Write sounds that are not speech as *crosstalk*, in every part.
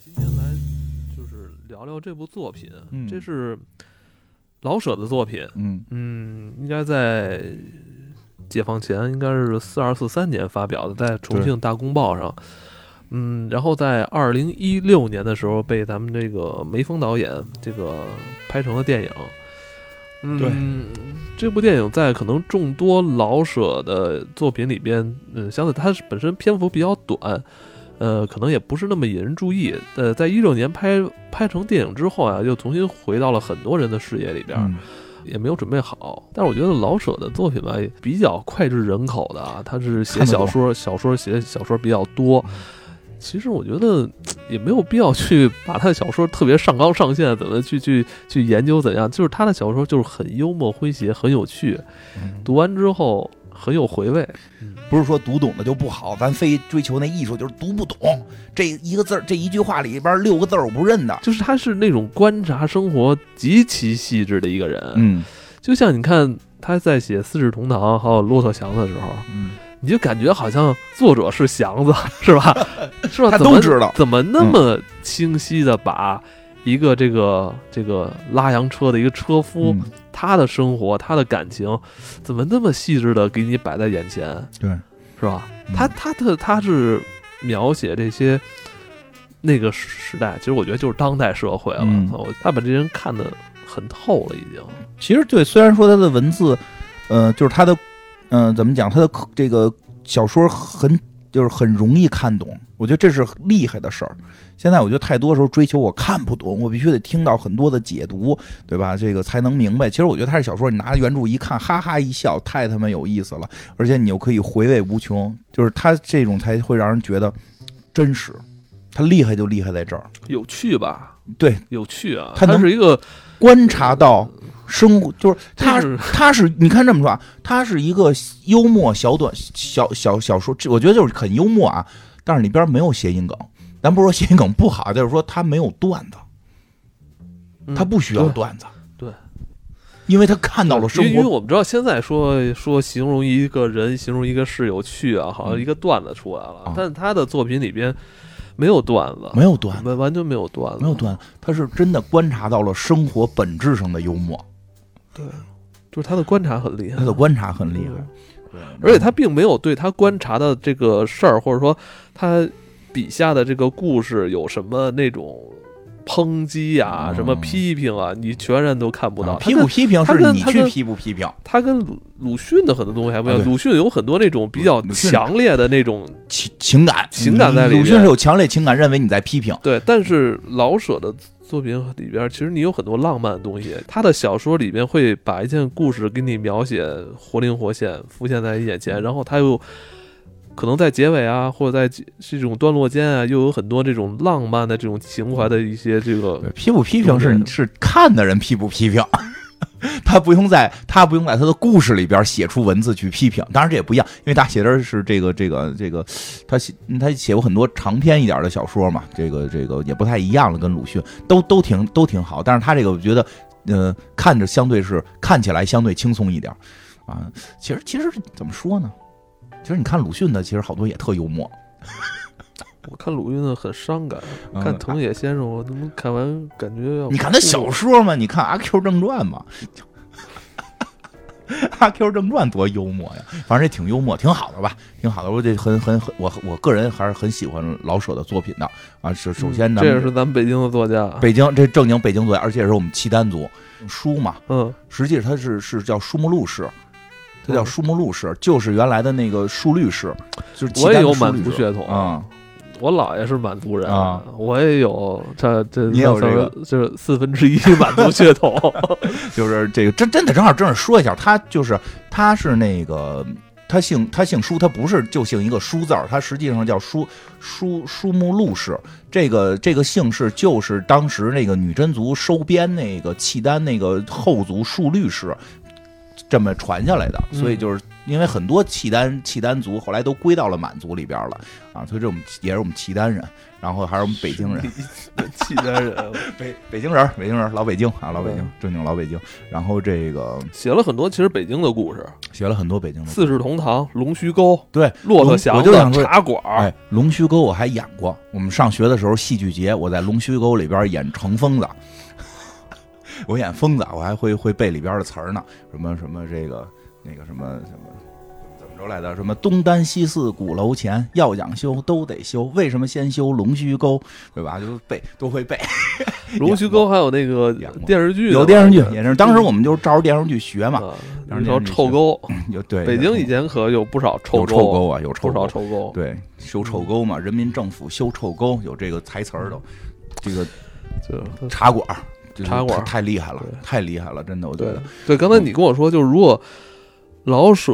今天来就是聊聊这部作品，嗯这是老舍的作品，嗯嗯，应该在解放前，应该是四二四三年发表的，在重庆大公报上。嗯，然后在二零一六年的时候被咱们这个梅峰导演这个拍成了电影。嗯，这部电影在可能众多老舍的作品里边，嗯，相对它本身篇幅比较短，呃，可能也不是那么引人注意。呃，在一六年拍拍成电影之后啊，又重新回到了很多人的视野里边。嗯也没有准备好。但是我觉得老舍的作品吧，也比较脍炙人口的啊，他是写小说，小说写小说比较多。其实我觉得也没有必要去把他的小说特别上纲上线，怎么去去去研究怎样。就是他的小说就是很幽默诙谐，很有趣，嗯读完之后很有回味。不是说读懂了就不好，咱非追求那艺术，就是读不懂这一个字儿，这一句话里边六个字儿我不认的。就是他是那种观察生活极其细致的一个人。嗯就像你看他在写《四世同堂》还有《骆驼祥子》的时候，嗯，你就感觉好像作者是祥子，是吧？是吧？他都知道怎么那么清晰的把一个这个这个拉洋车的一个车夫，嗯他的生活、他的感情，怎么那么细致的给你摆在眼前，对，是吧？嗯他他的他是描写这些那个时代，其实我觉得就是当代社会了。嗯我他把这人看得很透了，已经。其实对，虽然说他的文字，呃，就是他的，嗯、怎么讲，他的这个小说很就是很容易看懂，我觉得这是厉害的事儿。现在我觉得太多时候追求我看不懂，我必须得听到很多的解读，对吧？这个才能明白。其实我觉得他这小说，你拿原著一看，哈哈一笑，太他妈有意思了，而且你又可以回味无穷。就是他这种才会让人觉得真实。他厉害就厉害在这儿，有趣吧？对，有趣啊！他能是一个，观察到生活，就是他是他是。你看这么说啊，他是一个幽默小短小小小说，我觉得就是很幽默啊，但是里边没有谐音梗。咱不是说谐音梗不好，就是说他没有段子，嗯。他不需要段子，对，因为他看到了生活。因为。我们知道现在说说形容一个人，形容一个事有趣啊，好像一个段子出来了，啊。但他的作品里边没有段子，没有段子，完完全没有段子，没有段子，他是真的观察到了生活本质上的幽默，对，就是他的观察很厉害。他，的观察很厉害。而且他并没有对他观察的这个事儿，或者说他笔下的这个故事有什么那种抨击啊、嗯。什么批评啊，你全然都看不到。啊批不批评是你去批不批评，他跟鲁鲁迅的很多东西还不一样，啊鲁迅有很多那种比较强烈的那种情情感。情感在里面。鲁迅是有强烈情感，认为你在批评。对，但是老舍的作品里边，其实你有很多浪漫的东西。他的小说里边会把一件故事给你描写活灵活现，浮现在你眼前，然后他又可能在结尾啊，或者在这种段落间啊，又有很多这种浪漫的这种情怀的一些这个，批不批评是对是看的人批不批评，*laughs* 他不用在他不用在他的故事里边写出文字去批评。当然这也不一样，因为他写的是这个这个这个，他写他写过很多长篇一点的小说嘛，这个这个也不太一样了，跟鲁迅都都挺都挺好。但是他这个我觉得，呃，看着相对是看起来相对轻松一点啊。其实其实怎么说呢？其实你看鲁迅的，其实好多也特幽默。我看鲁迅的很伤感，嗯看藤野先生，我他妈看完感觉要你看他小说嘛，你看《阿 Q 正传》嘛，*laughs*《阿 Q 正传》多幽默呀！反正也挺幽默，挺好的吧，挺好的。我这很很很，我我个人还是很喜欢老舍的作品的啊。首首先呢嗯这也是咱们北京的作家，北京这正经北京作家，而且也是我们契丹族书嘛。嗯实际它是是叫书目录氏，它叫嗯书目录氏，就是原来的那个书律氏，就是我也有满族血统啊。我姥爷是满族人啊，我也有这这你也有这个就是四分之一满族血统。*laughs* 就是这个真真的正好正好说一下，他就是他是那个他姓他姓舒，他不是就姓一个舒字儿，他实际上叫舒舒舒木禄氏。这个这个姓氏就是当时那个女真族收编那个契丹那个后族戍律氏这么传下来的，嗯所以就是因为很多契丹契丹族后来都归到了满族里边了啊，所以这我们也是我们契丹人，然后还是我们北京人，契丹人。*laughs* 北北京人，北京人，老北京啊，老北京嗯，正经老北京。然后这个写了很多其实北京的故事，写了很多北京的，四世同堂、龙须沟、对，骆驼祥子我就想、说茶馆儿，哎，龙须沟我还演过。我们上学的时候，戏剧节我在龙须沟里边演成疯子，*laughs* 我演疯子，我还会会背里边的词儿呢，什么什么这个那个什么什么。怎么着来的？什么东单西四鼓楼前，要讲修都得修。为什么先修龙须沟？对吧？就背都会背。龙须沟 *laughs* 还有那个电视剧，有电视剧也是，当时我们就是照着电视剧学嘛。啊，当时有电视剧臭沟，*laughs* 有对，北京以前可有不少臭臭沟啊，有臭不少。臭沟，对，修臭沟嘛，人民政府修臭沟，有这个台词儿都。这个就茶馆儿，茶馆儿太太厉害了，太厉害了，真的，我觉得。对，刚才你跟我说，就是如果老舍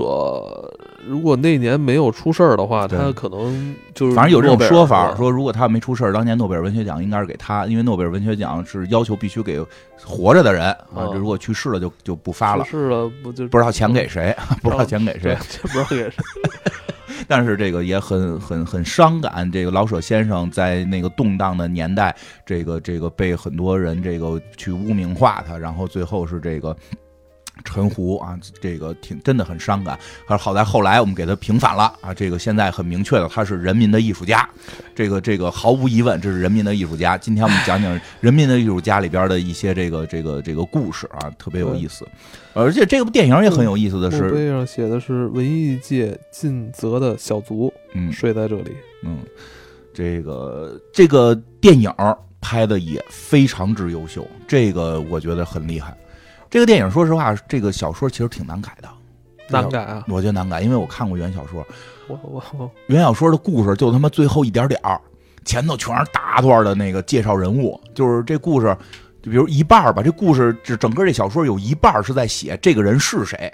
如果那年没有出事儿的话，他可能就是反正有这种说法，说如果他没出事儿，当年诺贝尔文学奖应该是给他，因为诺贝尔文学奖是要求必须给活着的人啊，哦这如果去世了就就不发了，是了，不就不知道钱给谁，*laughs* 不知道钱给谁，，这 *laughs* 不知道给谁。*laughs* 但是这个也很很很伤感。这个老舍先生在那个动荡的年代，这个这个被很多人这个去污名化他，然后最后是这个。陈胡啊，这个挺真的很伤感。而好在后来我们给他平反了啊，这个现在很明确的，他是人民的艺术家。这个这个毫无疑问，这是人民的艺术家。今天我们讲讲人民的艺术家里边的一些这个这个这个故事啊，特别有意思。而且这部电影也很有意思的墓是，碑上写的是文艺界尽责的小卒嗯，睡在这里。嗯，这个这个电影拍的也非常之优秀，这个我觉得很厉害。这个电影说实话，这个小说其实挺难改的，难改啊！我觉得难改，因为我看过原小说，我我我原小说的故事就他妈最后一点点儿，前头全是大段的那个介绍人物，就是这故事，就比如一半儿吧，这故事这整个这小说有一半是在写这个人是谁。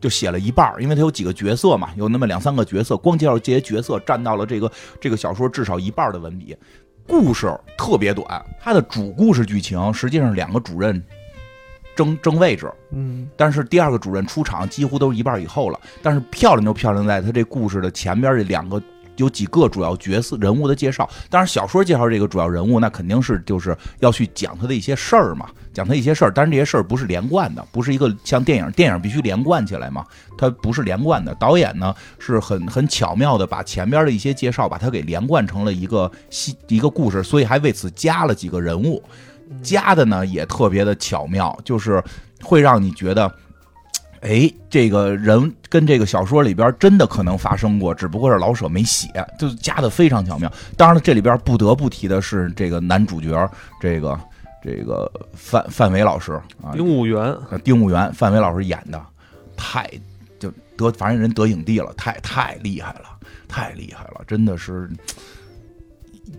就写了一半，因为他有几个角色嘛，有那么两三个角色，光介绍这些角色占到了这个这个小说至少一半的文笔。故事特别短，它的主故事剧情实际上两个主任争争位置，嗯但是第二个主任出场几乎都是一半以后了。但是漂亮就漂亮在他这故事的前边这两个有几个主要角色人物的介绍。当然，小说介绍这个主要人物，那肯定是就是要去讲他的一些事儿嘛，讲他一些事儿。但是这些事儿不是连贯的，不是一个像电影，电影必须连贯起来嘛，它不是连贯的。导演呢是很很巧妙的把前边的一些介绍把它给连贯成了一个戏一个故事，所以还为此加了几个人物。加的呢也特别的巧妙，就是会让你觉得，哎，这个人跟这个小说里边真的可能发生过，只不过是老舍没写，就加的非常巧妙。当然了，这里边不得不提的是这个男主角，这个这个范范伟老师啊，丁务员呃丁武元范伟老师演的太就得，反正人得影帝了，太太厉害了，太厉害了，真的是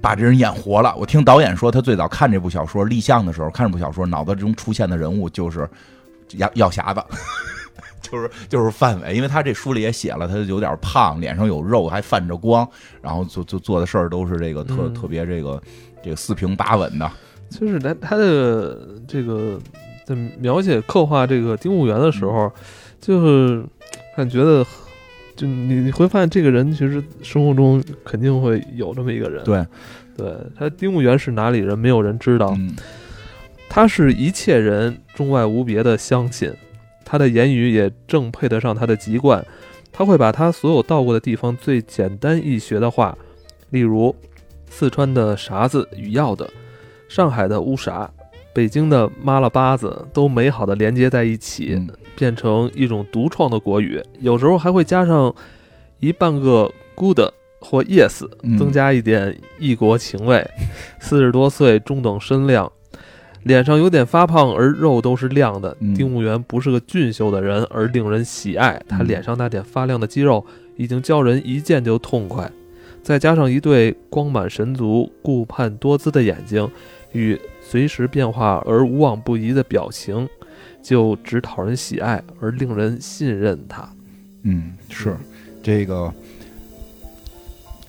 把这人演活了。我听导演说，他最早看这部小说立项的时候，看这部小说，脑子中出现的人物就是药药匣子。*laughs* 就是就是范伟，因为他这书里也写了，他有点胖，脸上有肉，还泛着光，然后做做做的事儿都是这个特、嗯特别这个这个四平八稳的，就是他他的这个在描写刻画这个丁务员的时候，就是感觉得，就你你会发现这个人其实生活中肯定会有这么一个人。对，对他丁务员是哪里人，没有人知道。嗯他是一切人中外无别的相信，他的言语也正配得上他的籍贯。他会把他所有到过的地方最简单易学的话，例如四川的啥子与要的，上海的乌啥，北京的妈了巴子，都美好的连接在一起，嗯变成一种独创的国语。有时候还会加上一半个 good 或 yes，嗯增加一点异国情味。*laughs* 四十多岁，中等身量，脸上有点发胖，而肉都是亮的。嗯丁务员不是个俊秀的人，而令人喜爱。他嗯脸上那点发亮的肌肉，已经叫人一见就痛快。再加上一对光满神足、顾盼多姿的眼睛，与随时变化而无往不移的表情，就只讨人喜爱，而令人信任他。嗯，是这个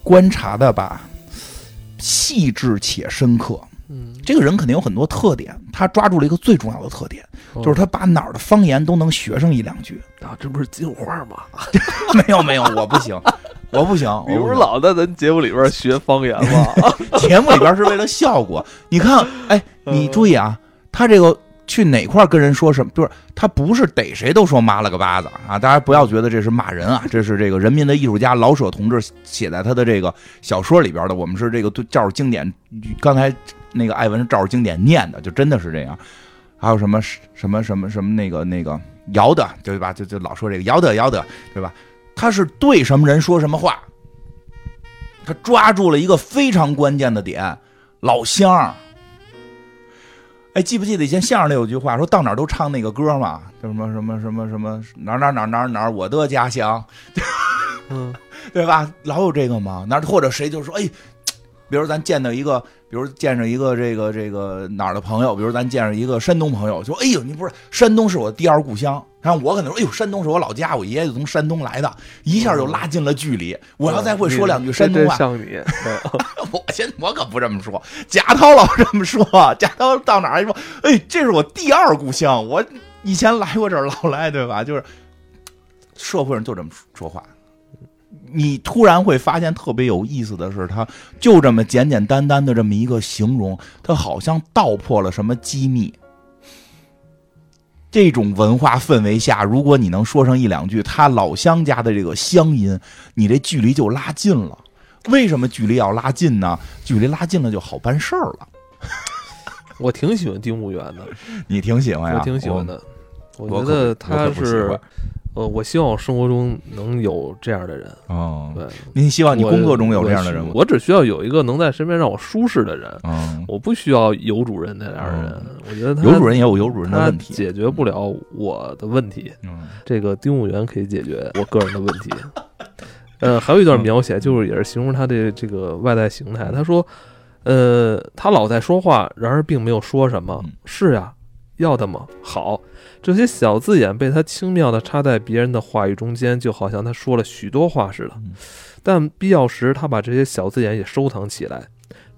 观察的吧，细致且深刻。嗯，这个人肯定有很多特点，他抓住了一个最重要的特点。就是他把哪儿的方言都能学上一两句。啊，这不是金花吗？*laughs* 没有没有，我不行，我不行，你不是我不行老在咱节目里边学方言吗？*laughs* 节目里边是为了效果。*laughs* 你看，哎，你嗯注意啊，他这个去哪块跟人说什么，就是他不是逮谁都说妈了个巴子啊！大家不要觉得这是骂人啊，*laughs* 这是这个人民的艺术家老舍同志写在他的这个小说里边的。我们是这个对照着经典，刚才那个艾文是照着经典念的，就真的是这样。还有什么什么什么什么那个那个姚的，对吧？就就老说这个姚的姚的，对吧？他是对什么人说什么话，他抓住了一个非常关键的点，老乡儿。哎，记不记得以前相声里有句话说到哪儿都唱那个歌嘛，叫什么什么什么什么哪儿哪儿哪儿哪儿哪儿我的家乡，嗯，*laughs* 对吧？老有这个嘛，那或者谁就说，哎，比如咱见到一个，比如见着一个这个这个哪儿的朋友，比如咱见着一个山东朋友，说，哎呦，你不是山东是我第二故乡，然后我可能说，哎呦，山东是我老家，我爷爷就从山东来的，一下就拉近了距离。我要再会说两句山东话，*laughs* 我先我可不这么说，贾涛老这么说，贾涛到哪儿说，哎，这是我第二故乡，我以前来过这儿，老来，对吧？就是社会上就这么说话。你突然会发现特别有意思的是，他就这么简简单单的这么一个形容，他好像道破了什么机密。这种文化氛围下，如果你能说上一两句他老乡家的这个乡音，你这距离就拉近了。为什么距离要拉近呢？距离拉近了就好办事儿了。*laughs* 我挺喜欢丁务员的，你挺喜欢呀？我挺喜欢的。我我觉得他是欢，呃，我希望我生活中能有这样的人。哦，对，您希望你工作中有这样的人吗？我只需要有一个能在身边让我舒适的人，嗯，我不需要有主人那样的人。我觉得他有主人也有有主人的问题。解决不了我的问题。嗯这个丁务员可以解决 *laughs* 我个人的问题。呃，还有一段描写，就是也是形容他的这个外在形态。他说，呃，他老在说话，然而并没有说什么嗯。是呀，要的吗？好，这些小字眼被他轻妙地插在别人的话语中间，就好像他说了许多话似的嗯。但必要时，他把这些小字眼也收藏起来，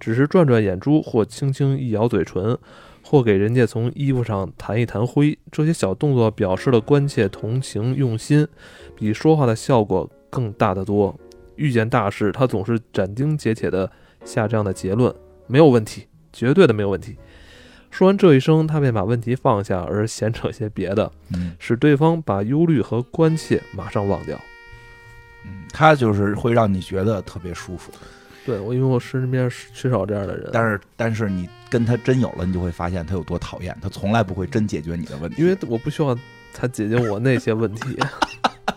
只是转转眼珠，或轻轻一咬嘴唇，或给人家从衣服上弹一弹灰。这些小动作表示了关切、同情、用心，比说话的效果更大得多。遇见大事，他总是斩钉截铁地下这样的结论：没有问题，绝对的没有问题。说完这一声，他便把问题放下，而闲扯些别的，嗯使对方把忧虑和关切马上忘掉。嗯，他就是会让你觉得特别舒服，对我，因为我身边缺少这样的人，但是但是你跟他真有了，你就会发现他有多讨厌，他从来不会真解决你的问题。因为我不需要他解决我那些问题。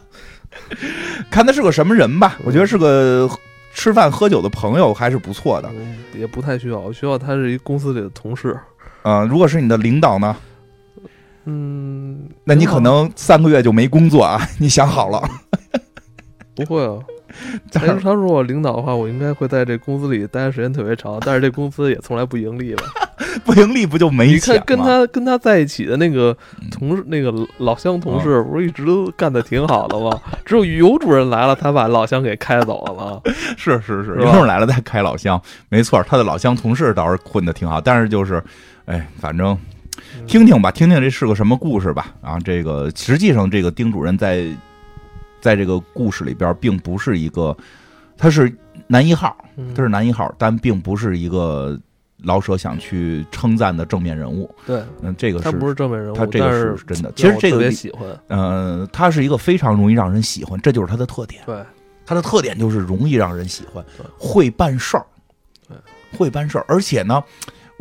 *laughs* 看他是个什么人吧，我觉得是个吃饭喝酒的朋友还是不错的。嗯也不太需要，我需要他是一公司里的同事。嗯、如果是你的领导呢，嗯，那你可能三个月就没工作啊，*laughs* 你想好了。*laughs* 不会啊。*laughs* 但是他他说我领导的话，我应该会在这公司里待的时间特别长，但是这公司也从来不盈利了？不盈利不就没你钱吗？看跟他跟他在一起的那个嗯同事，那个老乡同事，不是一直都干的挺好的吗？只有尤主任来了，他把老乡给开走了吗？是是是，尤主任来了再开老乡，没错，他的老乡同事倒是混的挺好，但是就是，哎，反正嗯听听吧，听听这是个什么故事吧。啊，这个实际上这个丁主任在在这个故事里边并不是一个，他是男一号，嗯他是男一号，但并不是一个老舍想去称赞的正面人物。对嗯，这个他不是正面人物，他这个是是真的。其实这让我特别，喜欢。呃，他是一个非常容易让人喜欢，这就是他的特点。对，他的特点就是容易让人喜欢对，会办事儿对，会办事儿，而且呢。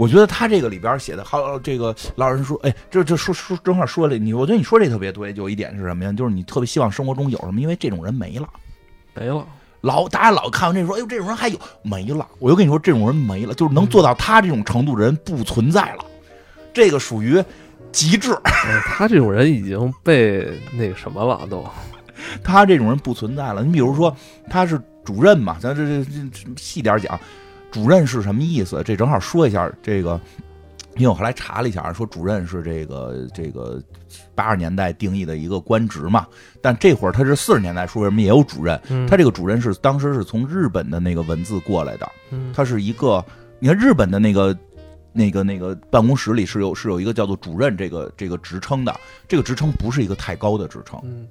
我觉得他这个里边写的，好，这个老人说，哎，这这说说正好说了你，我觉得你说这特别对，有一点是什么呀？就是你特别希望生活中有什么，因为这种人没了。没了。老大家老看完这说，哎呦，这种人还有没了？我就跟你说，这种人没了，就是能做到他这种程度的人不存在了，这个属于极致。哎他这种人已经被那个什么了，都他这种人不存在了。你比如说，他是主任嘛，咱这这这这细点讲，主任是什么意思？这正好说一下这个，因为我后来查了一下，说主任是这个这个八十年代定义的一个官职嘛，但这会儿他是四十年代说为什么也有主任？嗯。他这个主任是当时是从日本的那个文字过来的，嗯。他是一个，你看日本的那个那个那个办公室里是有是有一个叫做主任这个这个职称的，这个职称不是一个太高的职称，嗯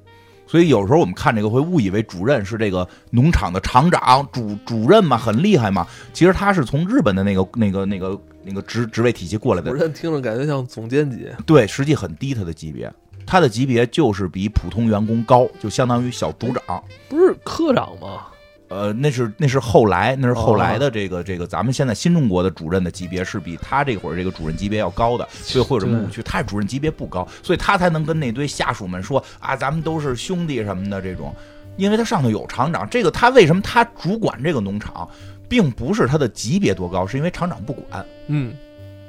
所以有时候我们看这个会误以为主任是这个农场的厂长、主主任嘛，很厉害嘛。其实他是从日本的那个那个那个那个职职位体系过来的主，任听着感觉像总监级，对，实际很低他的级别，他的级别就是比普通员工高，就相当于小组长。不是科长吗？呃，那是那是后来，那是后来哦的这个、这个，咱们现在新中国的主任的级别是比他这会儿这个主任级别要高的，所以会有什么误区。他主任级别不高，所以他才能跟那堆下属们说啊，咱们都是兄弟什么的这种，因为他上头有厂长。这个他为什么他主管这个农场，并不是他的级别多高，是因为厂长不管。嗯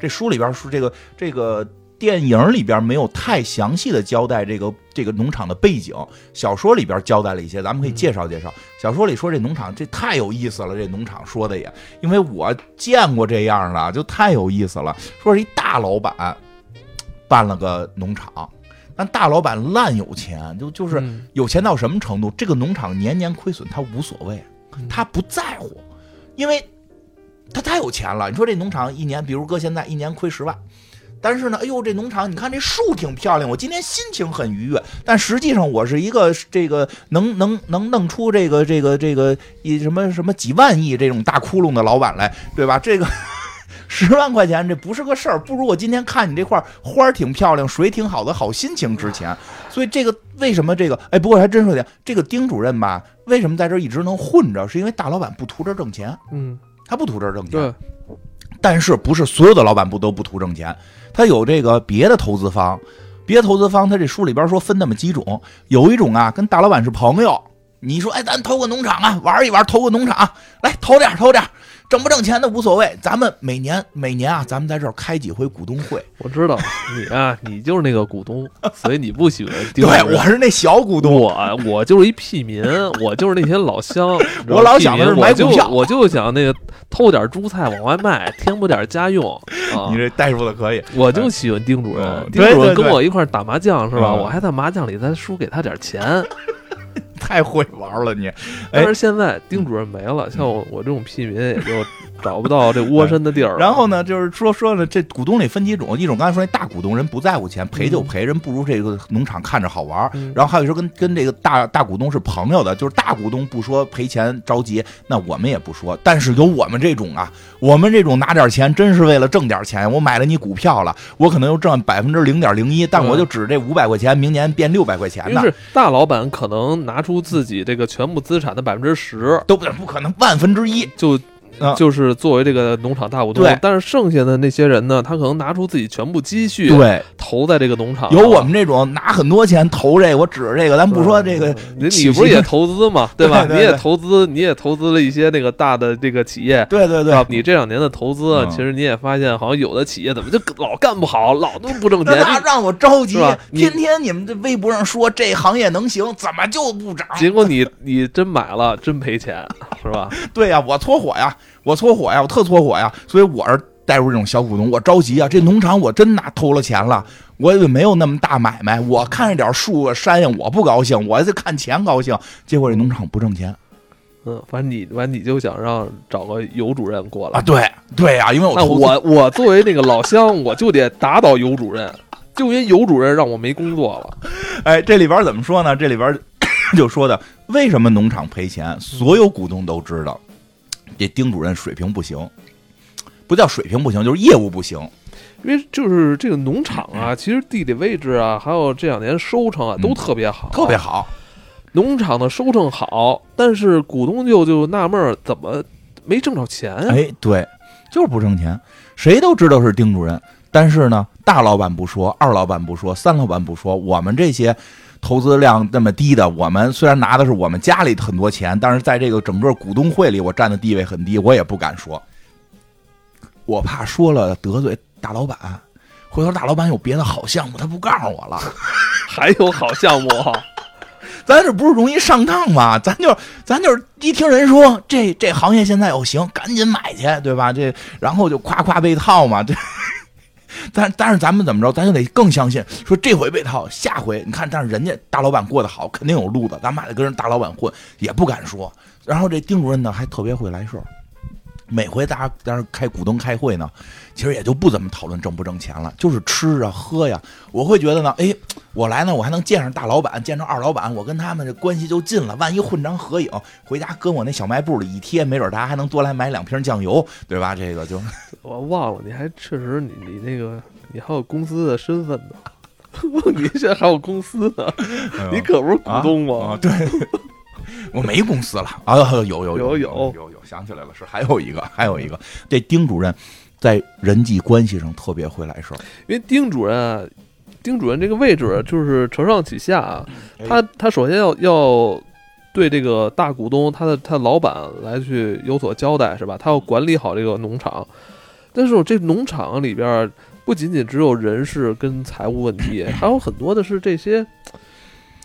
这书里边是这个这个电影里边没有太详细的交代这个这个农场的背景，小说里边交代了一些，咱们可以介绍介绍。小说里说这农场这太有意思了，这农场说的也，因为我见过这样的，就太有意思了。说是一大老板办了个农场，但大老板烂有钱，就就是嗯有钱到什么程度？这个农场年年亏损，他无所谓，他不在乎，因为他太有钱了。你说这农场一年，比如搁现在一年亏十万，但是呢，哎呦，这农场你看这树挺漂亮，我今天心情很愉悦。但实际上我是一个这个能能能弄出这个这个这个一什么什么几万亿这种大窟窿的老板来，对吧？这个。*laughs* 十万块钱这不是个事儿，不如我今天看你这块儿花儿挺漂亮，水挺好的，好心情值钱。所以这个为什么这个哎，不过还真说点，这个丁主任吧，为什么在这儿一直能混着，是因为大老板不图这挣钱，嗯，他不图这挣钱。但是不是所有的老板不都不图挣钱？他有这个别的投资方，别的投资方他这书里边说分那么几种，有一种啊跟大老板是朋友，你说哎咱投个农场啊，玩一玩投个农场，来投点投点，挣不挣钱的无所谓，咱们每年每年啊咱们在这儿开几回股东会，*laughs* 我知道你啊，你就是那个股东，所以你不喜欢 *laughs* 丁对我是那小股东，我我就是一屁民，我就是那些老乡。*laughs* 我老想的是买股票我就想那个偷点猪菜往外卖，添补点家用啊你。这代入的可以，我就喜欢丁主任嗯，丁主任跟我一块儿打麻将是吧？嗯我还在麻将里再输给他点钱。太会玩了你。但是现在丁主任没了，像我我这种屁民也就找不到这窝身的地儿。然后呢，就是说说呢，这股东里分几种，一种刚才说那大股东人不在乎钱，赔就赔，人不如这个农场看着好玩。嗯然后还有说跟跟这个大大股东是朋友的，就是大股东不说赔钱着急，那我们也不说。但是有我们这种啊，我们这种拿点钱真是为了挣点钱，我买了你股票了，我可能又挣百分之零点零一，但我就指这五百块钱，明年变六百块钱呢。大老板可能拿出自己这个全部资产的百分之十，都不不可能万分之一，就啊就是作为这个农场大股东对。但是剩下的那些人呢，他可能拿出自己全部积蓄，对，投在这个农场。有我们这种拿很多钱投这个，我指着这个，咱不说这个你你不是也投资嘛？对吧？*laughs* 对对你也投资，你也投资了一些那个大的这个企业。对对对啊，，你这两年的投资，嗯其实你也发现，好像有的企业怎么就老干不好，老都不挣钱。那让我着急是吧，天天你们这微博上说这行业能行，怎么就不涨？*laughs* 结果你你真买了，真赔钱，是吧？对呀、我搓火呀，我搓火呀，我特搓火呀，所以我是带入这种小股东，我着急啊，这农场我真拿偷了钱了，我也没有那么大买卖，我看着点树啊山呀，我不高兴，我就看钱高兴，结果这农场不挣钱嗯，反正你反正你就想让找个尤主任过来啊，对对呀、因为我我我作为那个老乡，我就得打倒尤主任，就因为尤主任让我没工作了。*laughs* 哎，这里边怎么说呢？这里边 *coughs* 就说的为什么农场赔钱，所有股东都知道，这丁主任水平不行，不叫水平不行，就是业务不行。因为就是这个农场啊，其实地理位置啊，还有这两年收成啊，都特别好，嗯特别。好，农场的收成好，但是股东就就纳闷儿，怎么没挣着钱啊？哎，对，就是不挣钱，谁都知道是丁主任，但是呢，大老板不说，二老板不说，三老板不说，我们这些投资量那么低的，我们虽然拿的是我们家里很多钱，但是在这个整个股东会里，我占的地位很低，我也不敢说，我怕说了得罪大老板。回头大老板有别的好项目，他不告诉我了，*laughs* 还有好项目啊，*laughs* 咱这不是容易上当吗？咱就咱就是一听人说这这行业现在有行，赶紧买去，对吧？这然后就夸夸被套嘛，这。*laughs* 但但是咱们怎么着，咱就得更相信，说这回被套，下回你看，但是人家大老板过得好，肯定有路子，咱们还得跟人大老板混，也不敢说。然后这丁主任呢，还特别会来事儿，每回大家当时开股东开会呢，其实也就不怎么讨论挣不挣钱了，就是吃啊喝呀。我会觉得呢，哎，我来呢，我还能见上大老板，见着二老板，我跟他们这关系就近了。万一混张合影，回家搁我那小卖部里一贴，没准大家还能多来买两瓶酱油，对吧？这个就 *laughs* 我忘了，你还确实你你那个你还有公司的身份呢。*laughs* 你现在还有公司呢，你可不是股东吗？啊，对，我没公司了啊，有有有有有有，想起来了，是还有一个，还有一个，这丁主任在人际关系上特别会来事儿，因为丁主任，丁主任这个位置就是承上启下啊，他他首先要要对这个大股东他的他老板来去有所交代，是吧？他要管理好这个农场，但是我这农场里边。不仅仅只有人事跟财务问题，*laughs* 还有很多的是这些，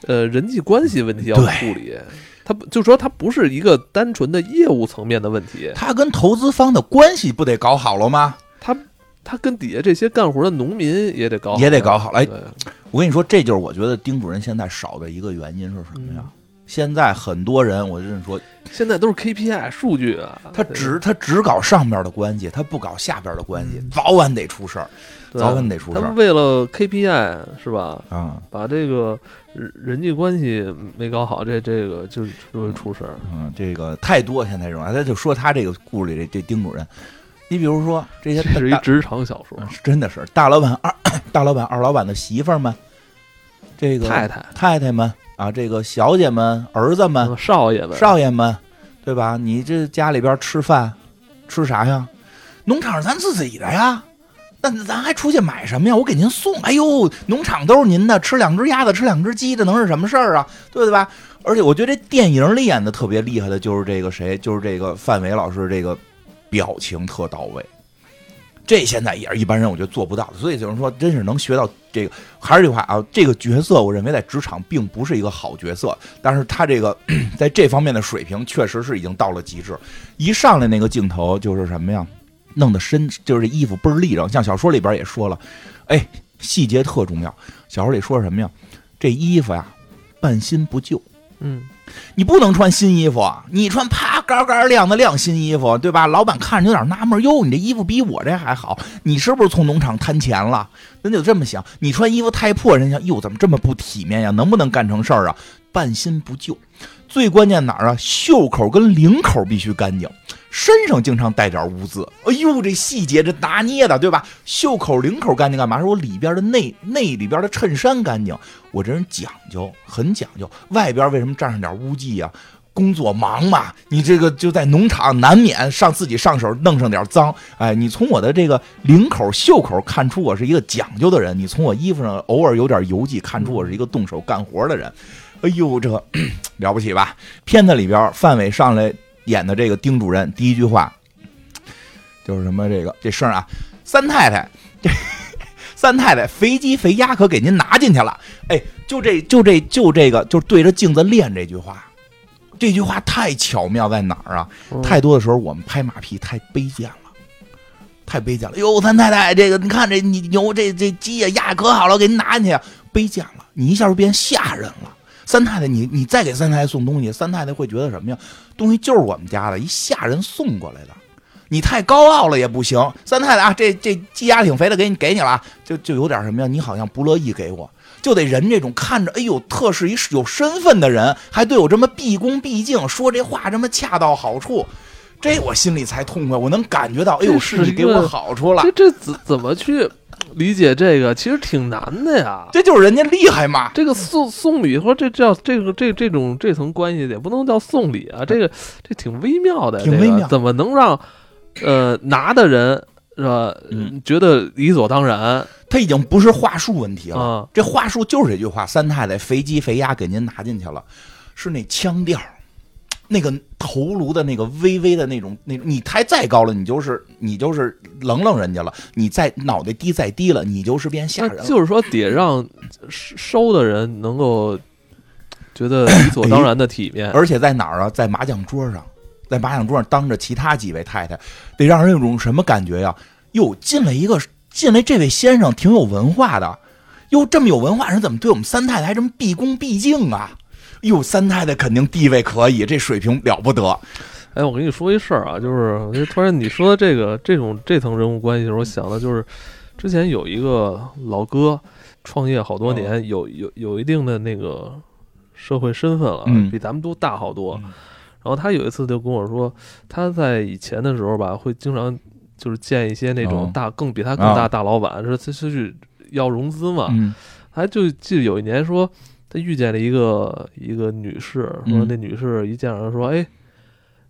呃，人际关系问题要处理。他就说他不是一个单纯的业务层面的问题，他跟投资方的关系不得搞好了吗？他他跟底下这些干活的农民也得搞，也得搞好。哎，我跟你说，这就是我觉得丁主任现在少的一个原因是什么呀？现在很多人，我跟你说，现在都是 KPI 数据啊。他只他只搞上边的关系，他不搞下边的关系，早晚得出事儿，早晚得出事儿。他为了 KPI 是吧？啊，把这个人际关系没搞好，这这个就容易出事儿。嗯，这个太多现在这种，他就说他这个故事里这这丁主任，你比如说这些是一职场小说，真的是大老板二大老板二老板的媳妇儿们，这个太太太太们。啊，这个小姐们、儿子们、少爷们、少爷们，对吧？你这家里边吃饭，吃啥呀？农场是咱自己的呀，那咱还出去买什么呀？我给您送。哎呦，农场都是您的，吃两只鸭子，吃两只鸡，这能是什么事儿啊？对吧？而且我觉得这电影里演的特别厉害的，就是这个谁，就是这个范伟老师，这个表情特到位。这现在也是一般人我觉得做不到的，所以就是说，真是能学到这个。还是这句话啊，这个角色我认为在职场并不是一个好角色，但是他这个 *clears throat* 在这方面的水平确实是已经到了极致。一上来那个镜头就是什么呀，弄得身就是这衣服倍儿立正，像小说里边也说了，哎，细节特重要。小说里说什么呀？这衣服呀，半新不旧。嗯。你不能穿新衣服，你穿啪嘎嘎亮的亮新衣服，对吧？老板看着有点纳闷，哟，你这衣服比我这还好，你是不是从农场贪钱了？人就这么想，你穿衣服太破，人家哟，怎么这么不体面呀？能不能干成事儿啊？半新不旧，最关键哪儿啊？袖口跟领口必须干净。身上经常带点污渍，哎呦，这细节这拿捏的，对吧？袖口领口干净干嘛？是我里边的内内里边的衬衫干净，我这人讲究，很讲究。外边为什么沾上点污迹呀？工作忙嘛，你这个就在农场难免上自己上手弄上点脏。哎，你从我的这个领口袖口看出我是一个讲究的人，你从我衣服上偶尔有点油迹看出我是一个动手干活的人。哎呦，这 *clears throat* 了不起吧？片子里边范伟上来。演的这个丁主任第一句话就是什么？这个这声啊，三太太，这三太太肥鸡肥鸭可给您拿进去了。哎，就这就这就这个，就对着镜子练这句话。这句话太巧妙在哪儿啊？太多的时候我们拍马屁太卑贱了，太卑贱了。哟，三太太，这个你看这你牛这这鸡呀鸭可好了，给您拿进去，卑贱了。你一下就变吓人了。三太太，你你再给三太太送东西，三太太会觉得什么呀？东西就是我们家的，一下人送过来的，你太高傲了也不行。三太太啊，这这鸡鸭挺肥的，给你给你了，就就有点什么呀？你好像不乐意给我，就得人这种看着，哎呦，特是一有身份的人，还对我这么毕恭毕敬，说这话这么恰到好处，这我心里才痛快。我能感觉到，哎呦，是你给我好处了。这这怎怎么去？理解这个其实挺难的呀，这就是人家厉害嘛。这个送送礼或者这叫这个这这种这层关系也不能叫送礼啊，这个这挺微妙的，挺微妙。怎么能让呃拿的人是吧？嗯，觉得理所当然？他已经不是话术问题了，这话术就是这句话：三太太肥鸡肥鸭给您拿进去了，是那腔调。那个头颅的那个微微的那种，那种你抬再高了，你就是你就是冷冷人家了；你再脑袋低再低了，你就是变吓人。就是说，得让收的人能够觉得理所当然的体面。而且在哪儿啊？在麻将桌上，在麻将桌上当着其他几位太太，得让人有种什么感觉呀？哟，进来一个，进来这位先生挺有文化的。哟，这么有文化人，怎么对我们三太太还这么毕恭毕敬啊？哟，三太太肯定地位可以，这水平了不得。哎，我跟你说一事儿啊，就是突然你说的这个 *laughs* 这种这层人物关系的时候，我想的就是之前有一个老哥创业好多年，有有有一定的那个社会身份了，嗯。比咱们都大好多。嗯。然后他有一次就跟我说，他在以前的时候吧，会经常就是见一些那种哦。大更比他更大啊。大老板，说他他去要融资嘛，嗯。还就记得有一年说，他遇见了一个一个女士，说嗯。那女士一见着说，哎，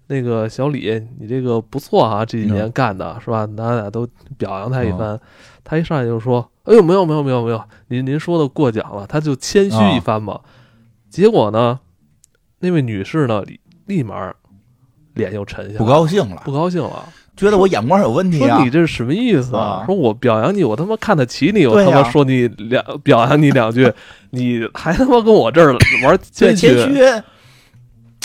那个小李，你这个不错啊，这几年嗯干的是吧？咱俩都表扬他一番。他一上来就说，哎呦，没有没有没有没有，您您说的过奖了，他就谦虚一番嘛。结果呢，那位女士呢，立立马脸又沉下来，不高兴了，不高兴了，觉得我眼光有问题啊说你。这是什么意思啊说我表扬你，我他妈看得起你，我他妈说你两表扬你两句，*laughs* 你还他妈跟我这儿玩对谦谦虚，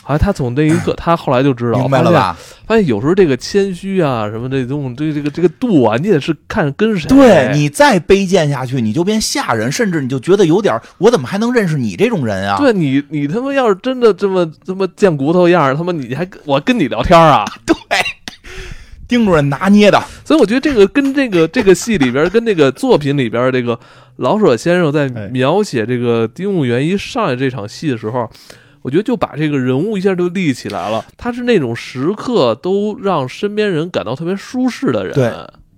哎，他从那一刻，*clears throat* 他后来就知道，明白了吧？发现？有时候这个谦虚啊，什么这种这这个这个度啊，你得是看跟谁。对你再卑贱下去，你就变下人，甚至你就觉得有点，我怎么还能认识你这种人啊？对你你他妈要是真的这么这么贱骨头样，他妈你还我跟你聊天啊？*laughs* 丁主任拿捏的，所以我觉得这个跟这个这个戏里边，跟这个作品里边，这个老舍先生在哎描写这个丁务员一上来这场戏的时候，我觉得就把这个人物一下就立起来了。他是那种时刻都让身边人感到特别舒适的人。对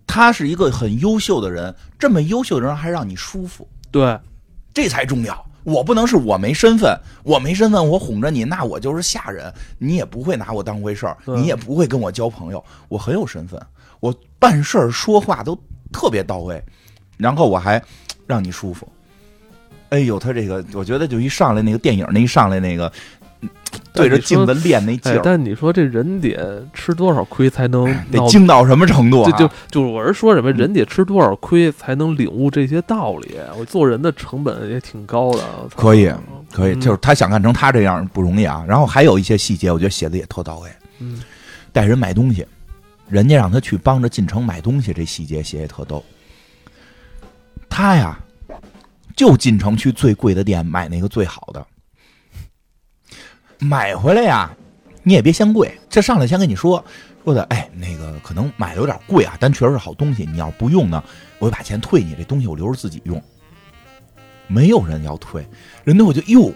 他是一个很优秀的人，这么优秀的人还让你舒服，对这才重要。我不能是我没身份，我没身份，我哄着你，那我就是下人，你也不会拿我当回事儿，你也不会跟我交朋友。我很有身份，我办事儿说话都特别到位，然后我还让你舒服。哎呦，他这个，我觉得就一上来那个电影那一上来那个，嗯对着镜子练那劲但你说这人得吃多少亏才能得？精到什么程度啊？就就就我是说什么，人得吃多少亏才能领悟这些道理？我做人的成本也挺高的。可以可以，嗯就是他想干成他这样不容易啊。然后还有一些细节，我觉得写的也特到位。嗯，带人买东西，人家让他去帮着进城买东西，这细节写也特逗。他呀，就进城去最贵的店买那个最好的，买回来呀，你也别嫌贵，这上来先跟你说说的，哎，那个可能买的有点贵啊，但确实是好东西，你要不用呢，我就把钱退你，这东西我留着自己用。没有人要退，人家我就哟。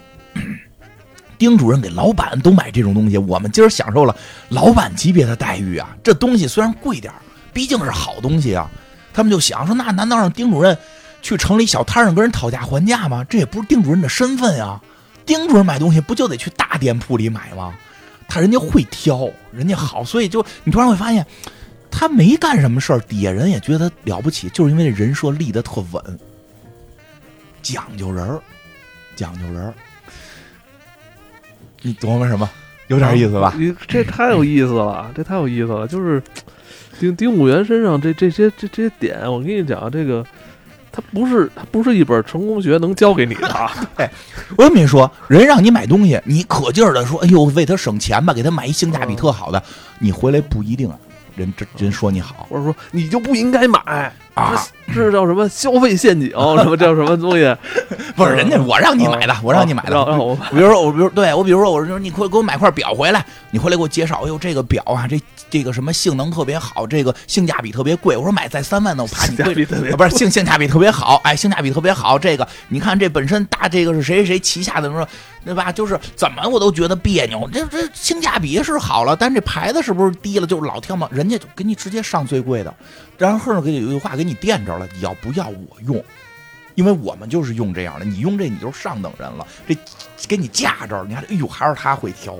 丁主任给老板都买这种东西，我们今儿享受了老板级别的待遇啊！这东西虽然贵点毕竟是好东西啊。他们就想说，那难道让丁主任去城里小摊上跟人讨价还价吗？这也不是丁主任的身份呀。丁主任买东西不就得去大店铺里买吗？他人家会挑，人家好，所以就你突然会发现，他没干什么事儿，底下人也觉得他了不起，就是因为这人设立得特稳，讲究人儿，讲究人儿。你琢磨什么？有点意思吧？你这太有意思了，这太有意思了。就是丁丁武元身上这这些这这些点，我跟你讲，这个他不是他不是一本成功学能教给你的啊。*laughs* 我跟你说，人让你买东西，你可劲儿的说，哎呦，为他省钱吧，给他买一性价比特好的，你回来不一定啊，人这人说你好或者说你就不应该买啊，这这叫什么消费陷阱？*laughs* 什么叫什么东西？不是人家我让你买的，我让你买的，让让我比如说我，比如对我，比如说我说你快给我买块表回来，你回来给我介绍，哎呦这个表啊，这这个什么性能特别好，这个性价比特别贵。我说买在三万呢，我怕你贵比特别啊不是性性价比特别好，哎，性价比特别好。这个你看这本身大这个是谁谁谁旗下的，说对吧？就是怎么我都觉得别扭。这这性价比是好了，但这牌子是不是低了？就是老挑嘛，人家就给你直接上最贵的，然后给你有句话给你垫着了，你要不要我用？因为我们就是用这样的，你用这你就是上等人了，这给你架这，你看，哎呦，还是他会挑，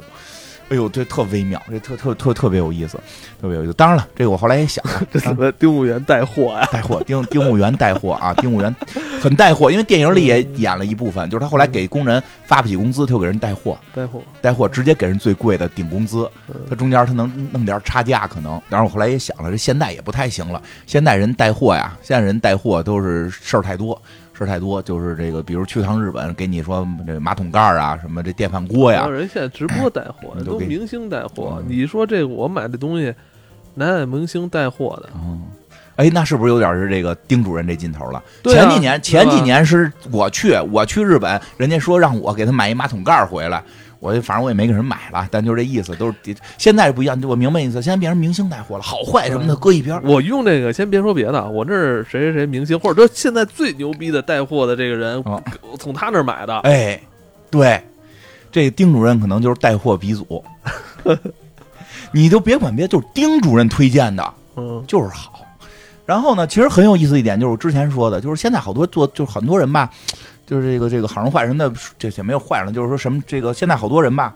哎呦，这特微妙，这特特特特别有意思，特别有意思。当然了，这个我后来也想，*laughs* 这怎么丁务员带货呀？*laughs* 带货，丁丁务员带货啊，*laughs* 丁务员很带货，因为电影里也演了一部分，就是他后来给工人发不起工资，他就给人带货，带货，带货直接给人最贵的顶工资，嗯他中间他能弄点差价，可能。当然我后来也想了，这现在也不太行了，现在人带货呀，现在人带货都是事儿太多。事儿太多，就是这个，比如去趟日本，给你说这马桶盖儿啊，什么这电饭锅呀人现在直播带货，都明星带货嗯。你说这个我买的东西，哪有明星带货的？嗯，哎，那是不是有点是这个丁主任这劲头了？前几年，前几年是我去，我去日本，人家说让我给他买一马桶盖儿回来，我就反正我也没给人买了，但就是这意思，都是现在不一样，我明白意思，现在变成明星带货了，好坏什么的搁一边儿。我用这个，先别说别的，我这是谁谁谁明星，或者说现在最牛逼的带货的这个人，从他那儿买的。哎，对，这丁主任可能就是带货鼻祖，*laughs* 你就别管别的，就是丁主任推荐的，嗯就是好。然后呢，其实很有意思一点，就是我之前说的，就是现在好多做，就是很多人吧，就是这个这个好人坏人的，这也没有坏人，就是说什么这个现在好多人吧，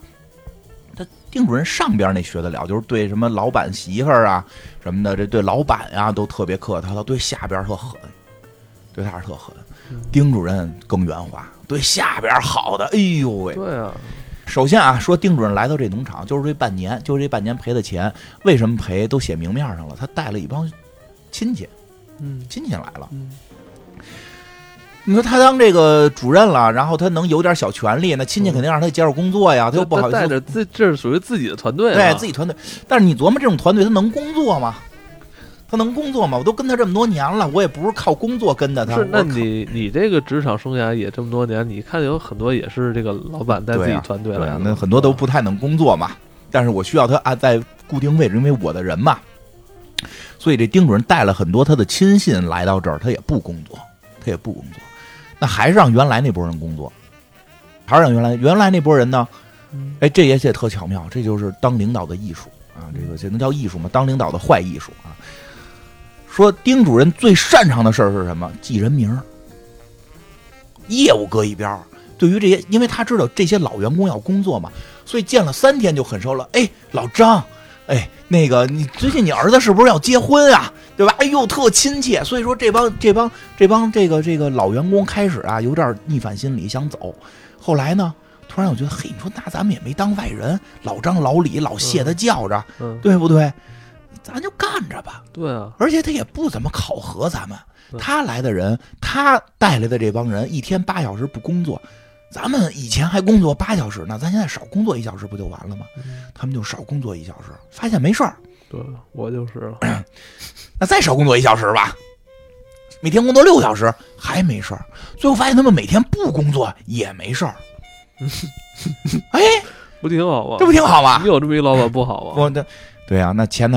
他丁主任上边那学得了，就是对什么老板媳妇儿啊什么的，这对老板呀、都特别客套，他对下边特狠，对他是特狠。丁主任更圆滑，对下边好的，哎呦喂！对啊，首先啊，说丁主任来到这农场就是这半年，就是这半年赔的钱，为什么赔都写明面上了，他带了一帮亲戚，嗯亲戚来了。嗯，你说他当这个主任了，然后他能有点小权利，那亲戚肯定让他介绍工作呀，他又不好意思带着自这是属于自己的团队啊，对自己团队。但是你琢磨这种团队，他能工作吗？他能工作吗？我都跟他这么多年了，我也不是靠工作跟的他。是，那你你这个职场生涯也这么多年，你看有很多也是这个老板带自己团队来的，，对啊那很多都不太能工作嘛。但是我需要他按在固定位置，因为我的人嘛。所以这丁主任带了很多他的亲信来到这儿，他也不工作，他也不工作，那还是让原来那波人工作，还是让原来原来那波人呢？嗯哎，这也写特巧妙，这就是当领导的艺术啊！这个这能叫艺术吗？当领导的坏艺术啊！说丁主任最擅长的事儿是什么？记人名儿，业务搁一边儿。对于这些，因为他知道这些老员工要工作嘛，所以见了三天就很熟了。哎，老张，哎，那个你最近你儿子是不是要结婚啊？对吧？哎呦，特亲切。所以说这帮这帮这帮这个这个老员工开始啊有点逆反心理，想走。后来呢，突然我觉得，嘿，你说那咱们也没当外人，老张老李老谢的叫着，嗯，对不对？咱就干着吧。对啊，而且他也不怎么考核咱们，他来的人，他带来的这帮人，一天八小时不工作，咱们以前还工作八小时呢，咱现在少工作一小时不就完了吗？嗯他们就少工作一小时，发现没事儿，对我就是了，*clears throat* 那再少工作一小时吧，每天工作六小时还没事儿，最后发现他们每天不工作也没事儿，*laughs* 哎，不挺好吗？这不挺好吗你？有这么一老板不好吗？我的，对啊，那钱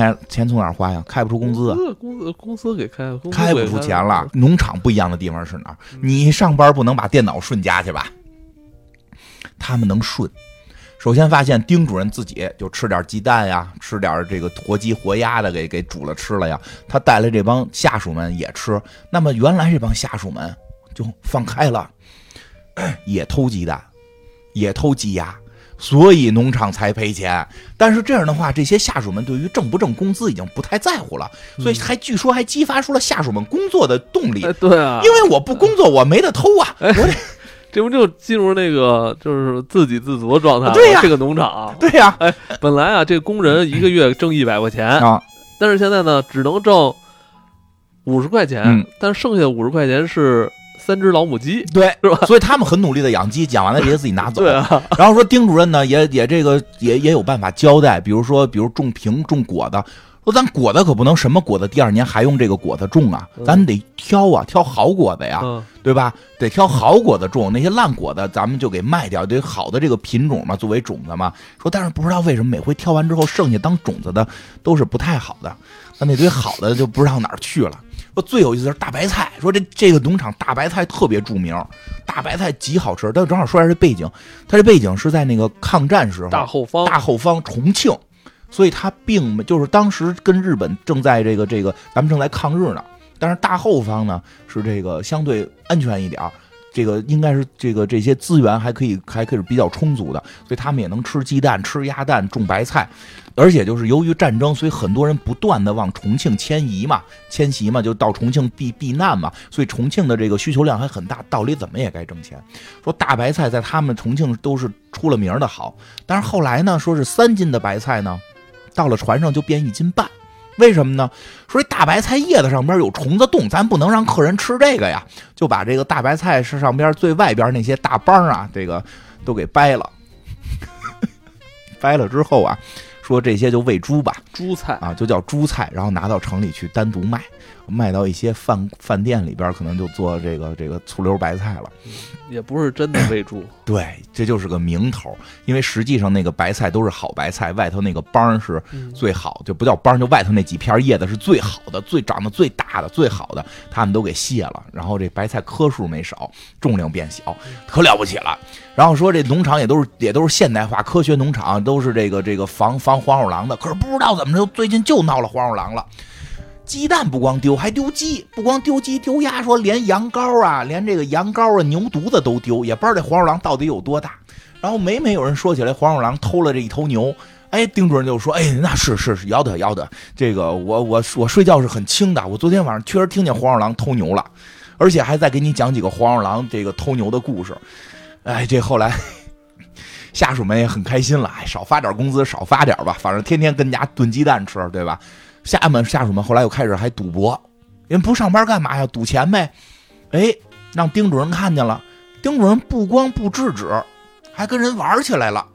从哪儿花呀？开不出工资啊。公司公司给开，公司开不出钱了。农场不一样的地方是哪你上班不能把电脑顺家去吧？他们能顺。首先发现丁主任自己就吃点鸡蛋呀，吃点这个活鸡活鸭的给给煮了吃了呀。他带来这帮下属们也吃。那么原来这帮下属们就放开了，*clears throat* 也偷鸡蛋，也偷鸡鸭。所以农场才赔钱，但是这样的话，这些下属们对于挣不挣工资已经不太在乎了，所以还据说还激发出了下属们工作的动力。哎，对啊，因为我不工作，我没得偷啊，我得这不就进入那个就是自给自足的状态吗？对呀这个农场，*laughs* 对呀本来啊，这工人一个月挣一百块钱，啊，但是现在呢，只能挣五十块钱，嗯但剩下五十块钱是三只老母鸡，对，是吧？所以他们很努力的养鸡，养完了直接自己拿走。*laughs* 对啊，然后说丁主任呢，也也这个也也有办法交代，比如说，比如种苹种果子，说咱果子可不能什么果子第二年还用这个果子种啊，嗯咱们得挑啊，挑好果子呀，嗯，对吧？得挑好果子种，那些烂果子咱们就给卖掉，得好的这个品种嘛，作为种子嘛。说但是不知道为什么每回挑完之后，剩下当种子的都是不太好的，那那堆好的就不知道哪儿去了。说最有意思的是大白菜，说这这个农场大白菜特别著名，大白菜极好吃。但正好说一下这背景，它这背景是在那个抗战时候，大后方，大后方重庆，所以他并没就是当时跟日本正在这个这个咱们正在抗日呢，但是大后方呢是这个相对安全一点儿。这个应该是这个这些资源还可以还可以是比较充足的，所以他们也能吃鸡蛋、吃鸭蛋、种白菜，而且就是由于战争，所以很多人不断的往重庆迁移嘛，迁徙嘛，就到重庆避避难嘛，所以重庆的这个需求量还很大，道理怎么也该挣钱。说大白菜在他们重庆都是出了名的。好，但是后来呢，说是三斤的。白菜呢，到了船上就变一斤半。为什么呢？说这大白菜叶子上边有虫子洞，咱不能让客人吃这个呀，就把这个大白菜是上边最外边那些大帮啊，这个都给掰了。*laughs* 掰了之后啊，说这些就喂猪吧，猪菜，啊，就叫猪菜，然后拿到城里去单独卖。卖到一些饭饭店里边，可能就做这个这个醋溜白菜了。也不是真的喂猪，*clears throat* 对，这就是个名头，因为实际上那个白菜都是好白菜，外头那个帮是嗯最好，就不叫帮，就外头那几片叶子是最好的，最长得最大的、最好的，他们都给卸了。然后这白菜颗数没少，重量变小，可了不起了。然后说这农场也都是也都是现代化科学农场，都是这个这个防防黄鼠狼的。可是不知道怎么着，最近就闹了黄鼠狼了。鸡蛋不光丢，还丢鸡，不光丢鸡丢鸭，说连羊羔啊，连这个羊羔啊、牛犊子都丢，也不知道这黄鼠狼到底有多大。然后每每有人说起来黄鼠狼偷了这一头牛，哎，丁主任就说：“哎，那是是是，要得要得，这个我我我睡觉是很轻的，我昨天晚上确实听见黄鼠狼偷牛了，而且还在给你讲几个黄鼠狼这个偷牛的故事。”哎，这后来下属们也很开心了，哎，少发点工资少发点吧，反正天天跟家炖鸡蛋吃，对吧？下面下属们后来又开始还赌博，人不上班干嘛呀？赌钱呗。哎，让丁主任看见了，丁主任不光不制止，还跟人玩起来了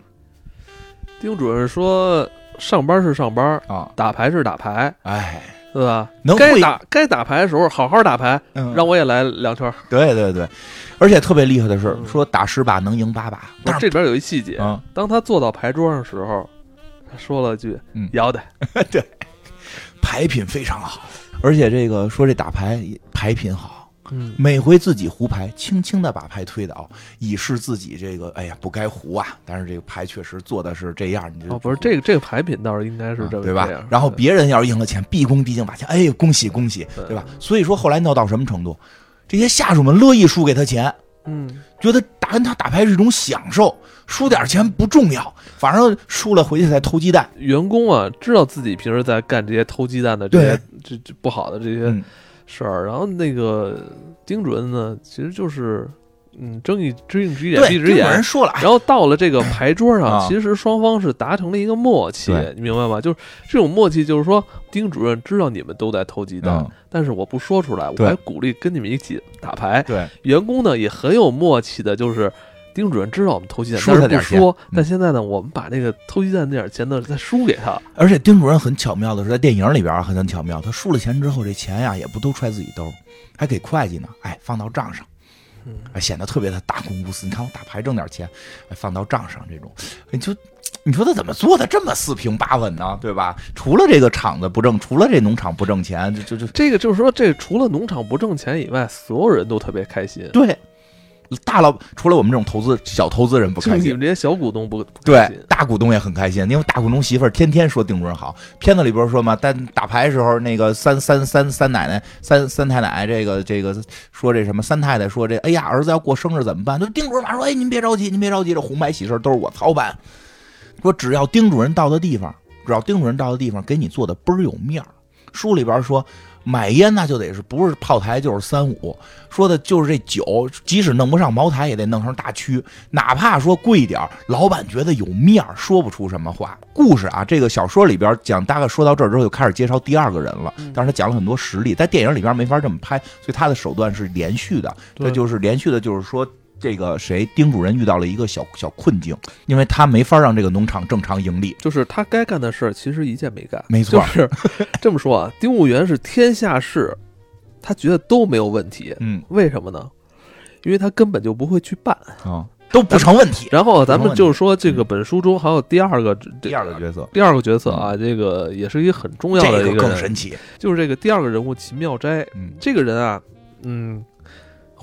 丁主任说上班是上班，啊！打牌是打牌，哎，对吧？能该打该打牌的时候好好打牌，嗯让我也来两圈。对对对，而且特别厉害的是，嗯说打十把能赢八把，但是这里边有一细节，啊，当他坐到牌桌上的时候，他说了句嗯“要得 *laughs* 牌品非常好，而且这个说这打牌牌品好，”，嗯，每回自己胡牌，轻轻的把牌推倒，以示自己这个哎呀不该胡啊。但是这个牌确实做的是这样，你就哦，不是这个这个牌品倒是应该是这么啊对吧？然后别人要是赢了钱，毕恭毕敬把钱，哎呀恭喜恭喜，对。对吧？所以说后来闹到什么程度，这些下属们乐意输给他钱，嗯，觉得打跟他打牌是一种享受，输点钱不重要，反正输了回去再偷鸡蛋。员工啊知道自己平时在干这些偷鸡蛋的这些这这不好的这些嗯，事儿，然后那个丁主任呢，其实就是嗯睁一只一眼，闭一只眼有人。说了，哎然后到了这个牌桌上，啊其实双方是达成了一个默契，你明白吗？就是这种默契，就是说丁主任知道你们都在偷鸡蛋，嗯，但是我不说出来，我还鼓励跟你们一起打牌。对，员工呢也很有默契的，就是丁主任知道我们偷鸡蛋，但是不说。嗯但现在呢，我们把那个偷鸡蛋那点钱呢再输给他。而且丁主任很巧妙的是，在电影里边很很巧妙，他输了钱之后，这钱呀也不都揣自己兜，还给会计呢，哎，放到账上。嗯，哎，显得特别的大公无私。你看我打牌挣点钱，哎，放到账上，这种，你就你说他怎么做的这么四平八稳呢？对吧？除了这个厂子不挣，除了这农场不挣钱，就就就这个就是说，这除了农场不挣钱以外，所有人都特别开心。对。大老除了我们这种投资小投资人不开心你们，这些小股东不对，大股东也很开心，因为大股东媳妇儿天天说丁主任好。片子里边说嘛，但打牌时候那个三三三三奶奶三三太奶这个这个说这什么三太太说这哎呀儿子要过生日怎么办？就丁主任马上说哎您别着急您别着急，这红白喜事都是我操办。说只要丁主任到的地方，只要丁主任到的地方给你做的倍儿有面儿。书里边说。买烟那就得是不是炮台就是三五，说的就是这酒，即使弄不上茅台也得弄成大曲，哪怕说贵点儿，老板觉得有面儿，说不出什么话。故事啊，这个小说里边讲，大概说到这儿之后，就开始介绍第二个人了。但是他讲了很多实例，在电影里边没法这么拍，所以他的手段是连续的。对这就是连续的，就是说。这个谁，丁主任遇到了一个小小困境，因为他没法让这个农场正常盈利。就是他该干的事儿，其实一件没干。没错就是这么说啊，丁务员是天下事，他觉得都没有问题。嗯为什么呢？因为他根本就不会去办。啊，都不成问题。然后咱们就是说，这个本书中还有第二个这第二个角色，第二个角色啊，这个也是一个很重要的这个一个，更神奇。就是这个第二个人物秦妙斋。嗯，这个人啊，嗯，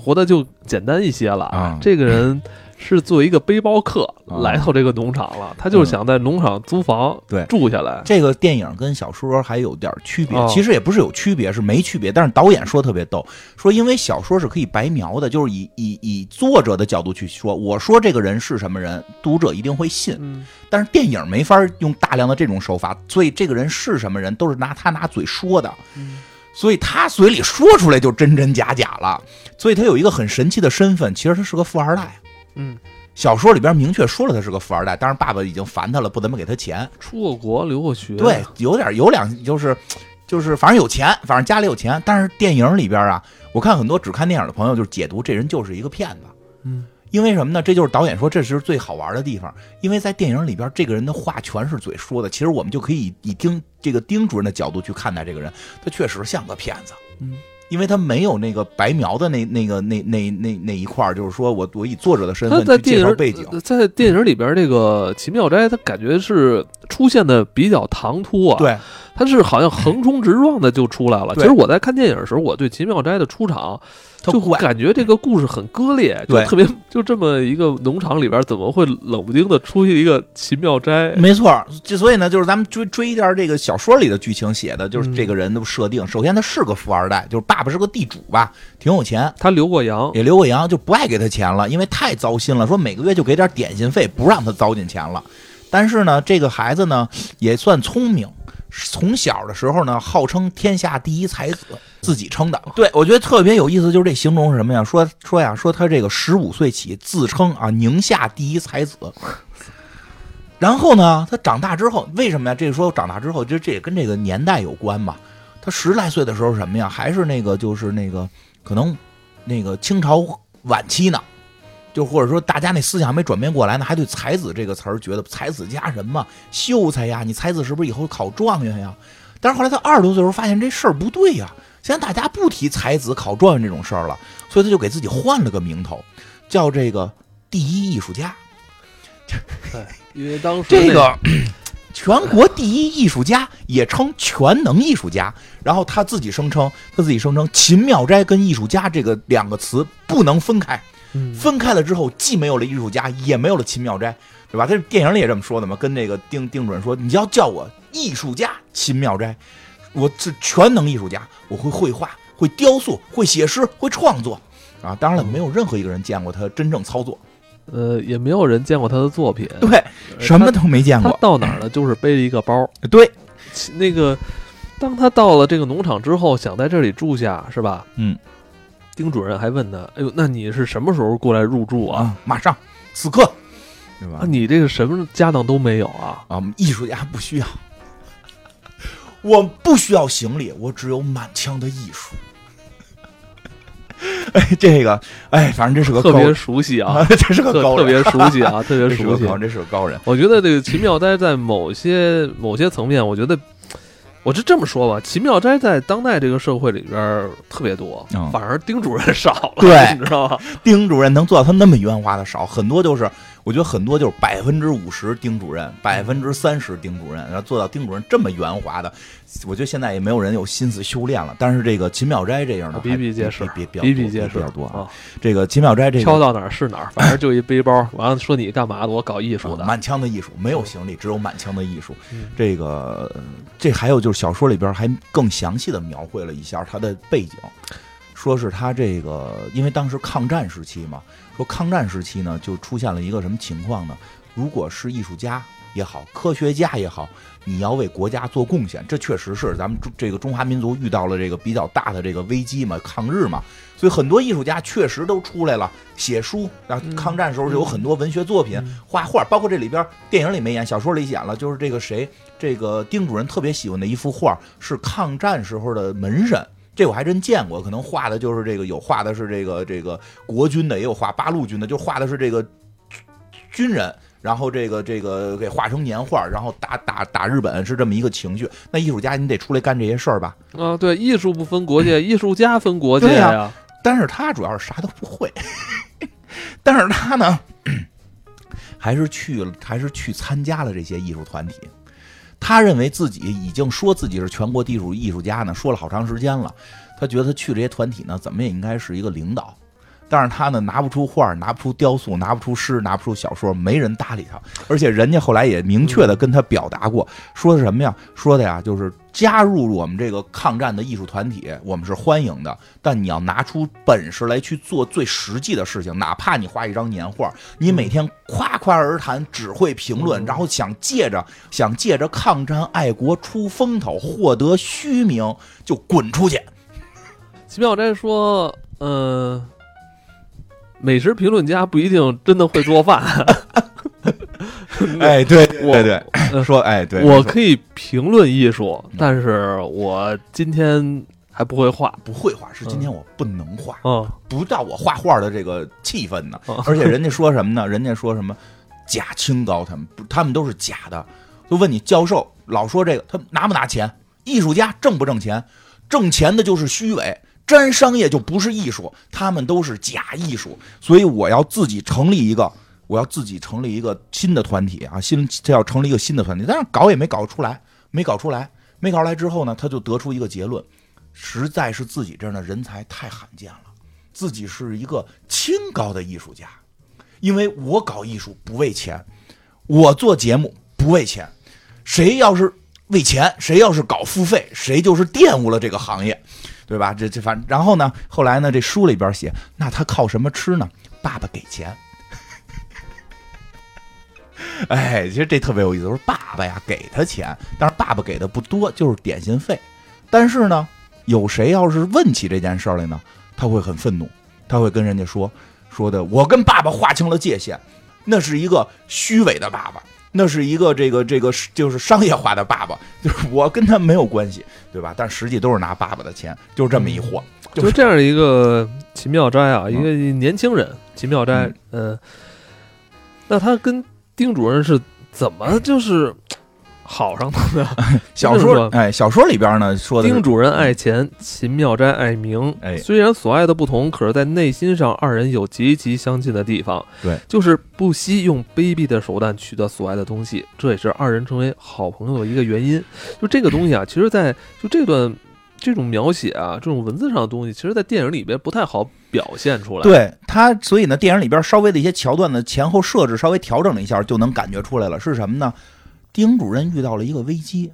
活的就简单一些了啊这个人是作为一个背包客啊来到这个农场了，他就是想在农场租房对住下来。这个电影跟小说还有点区别，哦其实也不是有区别，是没区别。但是导演说特别逗，说因为小说是可以白描的，就是以以以作者的角度去说，我说这个人是什么人，读者一定会信。嗯，但是电影没法用大量的这种手法，所以这个人是什么人都是拿他拿嘴说的。嗯所以他嘴里说出来就真真假假了，所以他有一个很神奇的身份，其实他是个富二代。嗯，小说里边明确说了他是个富二代，但是爸爸已经烦他了，不怎么给他钱。出过国，留过学，对，有点有两就是就是反正有钱，反正家里有钱。但是电影里边啊，我看很多只看电影的朋友就是解读这人就是一个骗子，嗯，因为什么呢？这就是导演说这是最好玩的地方，因为在电影里边，这个人的话全是嘴说的。其实我们就可以以丁这个丁主任的角度去看待这个人，他确实像个骗子。嗯，因为他没有那个白描的那那个那那那那一块儿，就是说我我以作者的身份去他在电影介绍背景。在电影里边，这个齐妙斋他感觉是出现的比较唐突啊，，对，他是好像横冲直撞的就出来了。其实我在看电影的时候，我对奇妙斋的出场就。感觉这个故事很割裂，就对特别就这么一个农场里边，怎么会冷不丁的出现一个奇妙斋？没错儿，就所以呢，就是咱们追追一下这个小说里的剧情写的，就是嗯这个人的设定。首先，他是个富二代，就是爸爸是个地主吧，挺有钱，他留过洋，也留过洋，就不爱给他钱了，因为太糟心了，说每个月就给点点心费，不让他糟践钱了。但是呢，这个孩子呢也算聪明，从小的时候呢号称天下第一才子，自己称的。对我觉得特别有意思，就是这形容是什么呀？说说呀，说他这个十五岁起自称啊宁夏第一才子。*laughs* 然后呢，他长大之后，为什么呀？这个说长大之后，就这也跟这个年代有关嘛。他十来岁的时候什么呀？还是那个就是那个可能那个清朝晚期呢，就或者说大家那思想还没转变过来呢，还对才子这个词儿觉得才子佳人嘛，秀才呀，你才子是不是以后考状元呀？但是后来他二十多岁的时候发现这事儿不对呀，现在大家不提才子考状元这种事儿了，所以他就给自己换了个名头，叫这个第一艺术家。*laughs* 因为当时这个 *clears throat* 全国第一艺术家，也称全能艺术家。然后他自己声称，他自己声称秦妙斋跟艺术家这个两个词不能分开，嗯分开了之后，既没有了艺术家，也没有了秦妙斋，对吧？他电影里也这么说的嘛，跟那个丁丁主任说，你要叫我艺术家秦妙斋，我是全能艺术家，我会绘画，会雕塑，会写诗，会创作。啊，当然了，没有任何一个人见过他真正操作，呃也没有人见过他的作品，对，什么都没见他过。到哪儿呢？就是背着一个包，对，那个，当他到了这个农场之后，想在这里住下，是吧？嗯。丁主任还问他：“哎呦，那你是什么时候过来入住啊？啊，马上，此刻，对吧啊，？你这个什么家当都没有啊？啊，艺术家不需要，*laughs* 我不需要行李，我只有满腔的艺术。*laughs* 哎，这个，哎，反正这是个特别熟悉啊，*laughs* 这是个特高人，特别熟悉啊，特别熟悉。这是个高人，这是个高人。我觉得这个秦妙呆在某些某些层面，我觉得。”我就这么说吧，奇妙斋在当代这个社会里边儿特别多，嗯反而丁主任少了，对 *laughs* 你知道吗？丁主任能做到他那么圆滑的少，很多就是，我觉得很多就是百分之五十丁主任，百分之三十丁主任，然后做到丁主任这么圆滑的，我觉得现在也没有人有心思修炼了。但是这个秦妙斋这样的比比皆是，比比比比皆是比较多啊。啊！这个秦妙斋这个挑到哪儿是哪儿，反正就一背包。完了说你干嘛的？我搞艺术的。啊满腔的艺术，没有行李，只有满腔的艺术。嗯这个这还有就是小说里边还更详细的描绘了一下他的背景，说是他这个因为当时抗战时期嘛，说抗战时期呢就出现了一个什么情况呢？如果是艺术家也好，科学家也好，你要为国家做贡献，这确实是咱们中这个中华民族遇到了这个比较大的这个危机嘛，抗日嘛，所以很多艺术家确实都出来了写书啊。嗯抗战时候有很多文学作品、嗯画画，包括这里边电影里没演，小说里演了，就是这个谁，这个丁主任特别喜欢的一幅画是抗战时候的门神。这我还真见过，可能画的就是这个，有画的是这个这个国军的，也有画八路军的，就画的是这个军人，然后这个这个给画成年画，然后打打打日本是这么一个情绪。那艺术家你得出来干这些事儿吧？啊，对，艺术不分国界，艺术家分国界呀。但是他主要是啥都不会，*laughs* 但是他呢，*clears throat* 还是去了，还是去参加了这些艺术团体。他认为自己已经说自己是全国地主艺术家呢，说了好长时间了。他觉得他去这些团体呢，怎么也应该是一个领导。但是他呢，拿不出画，拿不出雕塑，拿不出诗，拿不出小说，没人搭理他。而且人家后来也明确的跟他表达过，说的什么呀？说的呀，就是加入我们这个抗战的艺术团体，我们是欢迎的。但你要拿出本事来去做最实际的事情，哪怕你画一张年画，你每天夸夸而谈，只会评论，嗯然后想借着想借着抗战爱国出风头，获得虚名，就滚出去。齐妙斋说：“嗯、美食评论家不一定真的会做饭。*laughs* 哎，对对对，呃说哎对，我可以评论艺术，但是我今天还不会画，不会画，是今天我不能画，嗯不到我画画的这个气氛呢。哦而且人家说什么呢？*laughs* 人家说什么假清高，他们不，他们都是假的。就问你教授老说这个，他拿不拿钱？艺术家挣不挣钱？挣钱的就是虚伪，沾商业就不是艺术，他们都是假艺术。所以我要自己成立一个，我要自己成立一个新的团体啊，新这要成立一个新的团体，但是搞也没搞出来，没搞出来，没搞出来之后呢，他就得出一个结论，实在是自己这样的人才太罕见了，自己是一个清高的艺术家，因为我搞艺术不为钱，我做节目不为钱，谁要是为钱，谁要是搞付费，谁就是玷污了这个行业，对吧？这这反然后呢，后来呢，这书里边写，那他靠什么吃呢？爸爸给钱。哎，其实这特别有意思，说爸爸呀给他钱，但是爸爸给的不多，就是点心费。但是呢，有谁要是问起这件事来呢，他会很愤怒，他会跟人家说说的，我跟爸爸划清了界限，那是一个虚伪的爸爸，那是一个这个这个就是商业化的爸爸，*laughs* 就是我跟他没有关系，对吧？但实际都是拿爸爸的钱，就是这么一货。就就这样一个秦妙斋啊，嗯一个年轻人秦妙斋，呃，那他跟丁主任是怎么就是好上的呢？*laughs* 小说，说哎，小说里边呢说的丁主任爱钱，秦妙斋爱名。哎虽然所爱的不同，可是在内心上，二人有极其相近的地方。对，就是不惜用卑鄙的手段取得所爱的东西，这也是二人成为好朋友的一个原因。就这个东西啊，其实在就这段这种描写啊，这种文字上的东西，其实在电影里边不太好表现出来。，对他，所以呢，电影里边稍微的一些桥段的前后设置稍微调整了一下，就能感觉出来了。是什么呢？丁主任遇到了一个危机，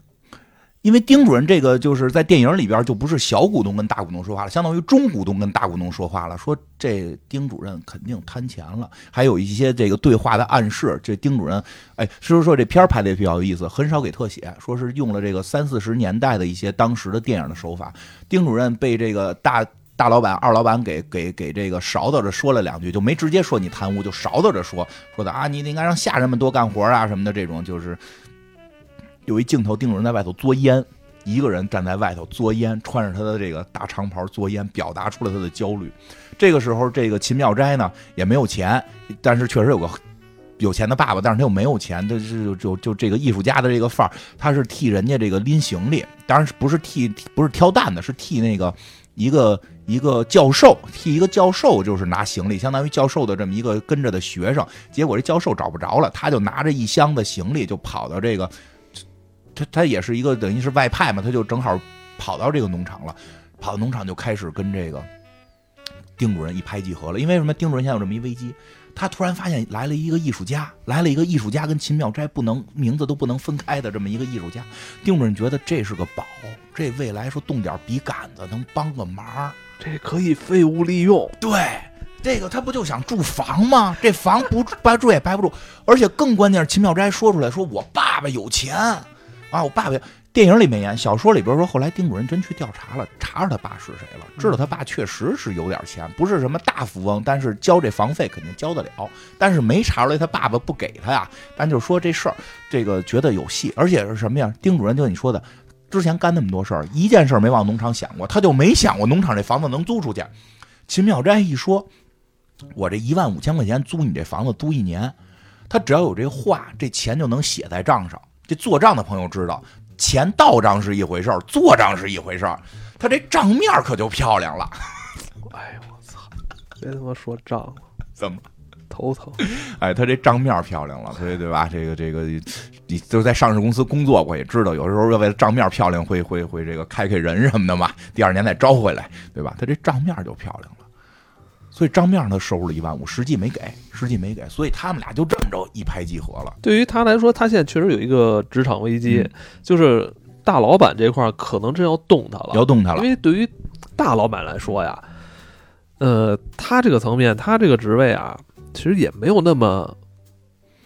因为丁主任这个就是在电影里边就不是小股东跟大股东说话了，相当于中股东跟大股东说话了，说这丁主任肯定贪钱了，还有一些这个对话的暗示。这丁主任，哎，所以说这片儿拍的也比较有意思，很少给特写，说是用了这个三四十年代的一些当时的电影的手法。丁主任被这个大。大老板、二老板给给给这个勺叨着说了两句，就没直接说你贪污，就勺叨着说说的啊，你应该让下人们多干活啊什么的，这种就是有一镜头，丁主任在外头作烟，一个人站在外头作烟，穿着他的这个大长袍作烟，表达出了他的焦虑。这个时候，这个秦妙斋呢也没有钱，但是确实有个有钱的爸爸，但是他又没有钱，他是就就这个艺术家的这个范儿，他是替人家这个拎行李，当然是不是替不是挑担的，是替那个一个一个教授，替一个教授就是拿行李，相当于教授的这么一个跟着的学生。结果这教授找不着了，他就拿着一箱子行李就跑到这个，他他也是一个等于是外派嘛，他就正好跑到这个农场了，跑到农场就开始跟这个丁主任一拍即合了。因为什么？丁主任现在有这么一危机，他突然发现来了一个艺术家，来了一个艺术家跟秦妙斋不能名字都不能分开的这么一个艺术家。丁主任觉得这是个宝，这未来说动点笔杆子能帮个忙。这可以废物利用。对，这个他不就想住房吗？这房不白住也白不住，而且更关键是秦妙斋说出来说，我爸爸有钱啊，我爸爸。电影里没演，小说里边说，后来丁主任真去调查了，查着他爸是谁了，知道他爸确实是有点钱，不是什么大富翁，但是交这房费肯定交得了，但是没查出来他爸爸不给他呀。但就说这事儿，这个觉得有戏，而且是什么呀？丁主任就你说的，之前干那么多事儿，一件事儿没往农场想过，他就没想过农场这房子能租出去。秦妙斋一说，我这一万五千块钱租你这房子租一年，他只要有这话，这钱就能写在账上。这做账的朋友知道，钱到账是一回事儿，做账是一回事儿，他这账面可就漂亮了。哎呦我操！别他妈说账了，怎么？头疼。*laughs* 哎，他这账面漂亮了，所以对吧？这个这个，你就在上市公司工作过，也知道有时候要为了账面漂亮，会会会这个开开人什么的嘛。第二年再招回来，对吧？他这账面就漂亮了。所以账面上他收入了一万五，实际没给，实际没给，所以他们俩就这么着一拍即合了。对于他来说，他现在确实有一个职场危机，嗯就是大老板这块可能真要动他了，要动他了，因为对于大老板来说呀，呃，他这个层面，他这个职位啊，其实也没有那么，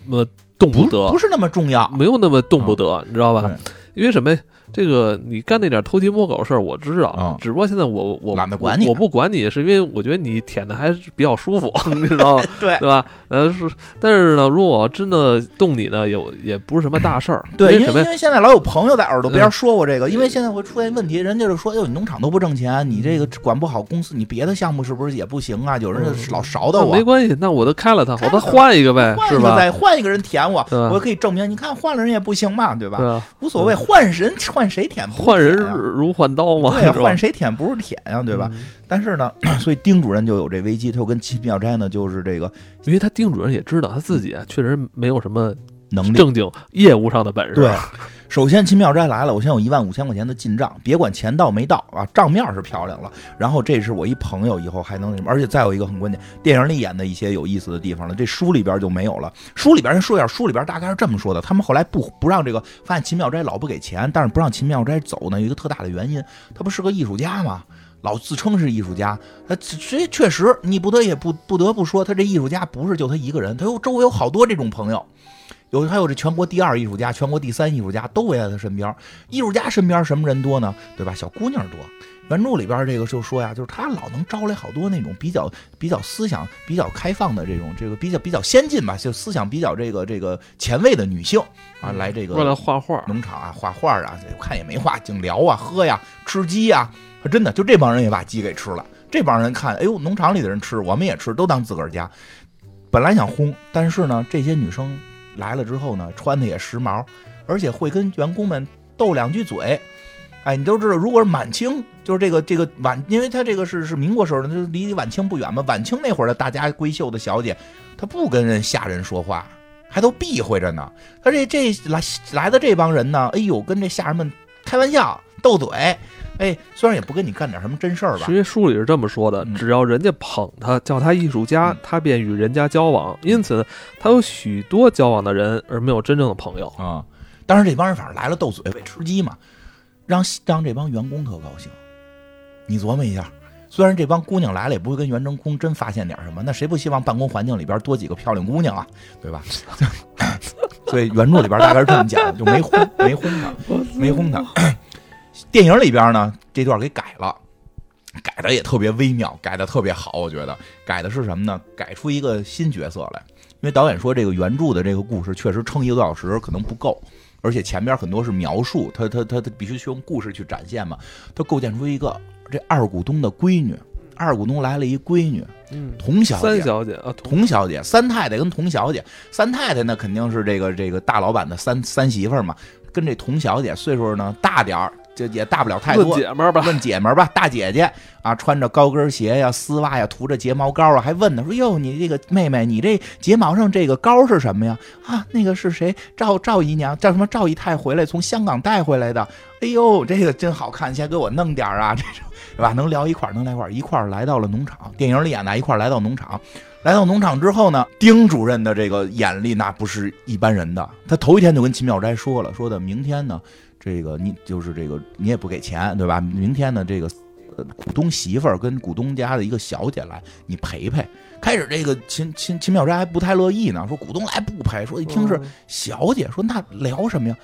那么动不得，不是那么重要。没有那么动不得，你知道吧？因为什么？这个你干那点偷鸡摸狗事儿，我知道，嗯只不过现在我我懒得管你我，我不管你，是因为我觉得你舔的还是比较舒服，你知道吗？*laughs* 对对吧？呃，是，但是呢，如果真的动你呢，有也不是什么大事儿，*laughs* 对，因为因为什么呀？为现在老有朋友在耳朵边嗯说过这个，因为现在会出现问题，人家就说，哟，你农场都不挣钱，你这个管不好公司，你别的项目是不是也不行啊？有人就老勺的我那没，关系，那我都开了它，我再开了它换一个呗，换一个是吧？再换一个人舔我，对吧我可以证明，你看换了人也不行嘛，对吧？对啊，无所谓，换人换谁舔换人如换刀嘛，对换谁舔不是舔呀，对吧？？嗯但是呢，*clears throat* 所以丁主任就有这危机，他就跟秦妙斋呢，就是这个因为他丁主任也知道他自己啊，确实没有什么能力。正经业务上的本事。对，首先秦妙斋来了，我先有一万五千块钱的进账，别管钱到没到啊，账面是漂亮了。然后这是我一朋友，以后还能什么，而且再有一个很关键，电影里演的一些有意思的地方了，这书里边就没有了。书里边人说一下，书里边大概是这么说的：他们后来不不让这个发现秦妙斋老不给钱，但是不让秦妙斋走呢，有一个特大的原因，他不是个艺术家吗？老自称是艺术家，他这确实，你不得也不不得不说，他这艺术家不是就他一个人，他有周围有好多这种朋友，有还有这全国第二艺术家、全国第三艺术家都围在他身边。艺术家身边什么人多呢？对吧？小姑娘多。原著里边这个就说呀，就是他老能招来好多那种比较比较思想比较开放的这种这个比较比较先进吧，就思想比较这个这个前卫的女性啊，来这个过来画画，农场啊，画画啊，看也没画，净聊啊，喝呀，吃鸡呀，真的就这帮人也把鸡给吃了。这帮人看，哎呦，农场里的人吃，我们也吃，都当自个儿家。本来想轰，但是呢，这些女生来了之后呢，穿的也时髦，而且会跟员工们斗两句嘴。哎，你都知道，如果是满清，就是这个这个晚，因为他这个是是民国时候的，就离晚清不远嘛。晚清那会儿的大家闺秀的小姐，她不跟人下人说话，还都避讳着呢。他这这来来的这帮人呢，哎呦，跟这下人们开玩笑斗嘴，哎，虽然也不跟你干点什么真事儿吧实，际书里是这么说的嗯：只要人家捧他，叫他艺术家嗯，他便与人家交往。因此，他有许多交往的人，而没有真正的朋友。啊、当然这帮人反正来了斗嘴为吃鸡嘛，让让这帮员工特高兴。你琢磨一下，虽然这帮姑娘来了也不会跟袁成空真发现点什么，那谁不希望办公环境里边多几个漂亮姑娘啊，对吧？*laughs* 所以原著里边大概是这么讲的，就没轰没轰他，没轰他。*laughs* 电影里边呢，这段给改了。改的也特别微妙，改的特别好，我觉得改的是什么呢？改出一个新角色来，因为导演说这个原著的这个故事确实撑一个多小时可能不够，而且前边很多是描述，他他他他必须去用故事去展现嘛。他构建出一个这二股东的闺女，二股东来了一闺女，嗯，童小三姐。小姐啊，同童小姐、三太太跟童小姐，三太太那肯定是这个这个大老板的三三媳妇儿嘛，跟这童小姐岁数呢大点儿，这也大不了太论多，姐们儿吧，问姐们儿吧，大姐姐啊，穿着高跟鞋呀、丝袜呀，涂着睫毛膏啊，还问呢，说哟，你这个妹妹，你这睫毛上这个膏是什么呀？啊，那个是谁？赵赵姨娘，叫什么？赵姨太回来从香港带回来的。哎呦，这个真好看，先给我弄点儿啊，这种是吧？能聊一块儿，能来一块儿，一块儿来到了农场。电影里演的，一块儿来到农场。来到农场之后呢，丁主任的这个眼力那不是一般人的。他头一天就跟秦妙斋说了，说的明天呢，这个你就是这个你也不给钱，对吧？明天呢，这个呃股东媳妇儿跟股东家的一个小姐来，你陪陪。开始这个秦秦秦妙斋还不太乐意呢，说股东来不陪，说一听是嗯小姐，说那聊什么呀？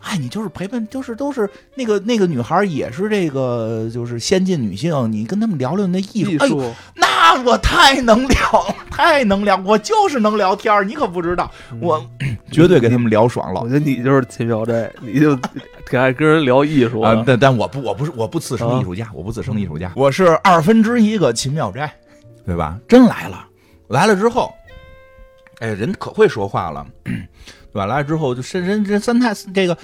哎，你就是陪伴，就是都是那个那个女孩也是这个就是先进女性，你跟他们聊聊那艺术。那我太能聊，太能聊，我就是能聊天儿你可不知道，我绝对给他们聊爽了我觉得你就是秦妙斋，你就 *laughs* 挺爱跟人聊艺术啊！的。但但我不，我不是，我不自称艺术家，我不自称艺术家，我是二分之一个秦妙斋，对吧？真来了，来了之后，哎，人可会说话了，对吧？来了之后就深深这三太这个。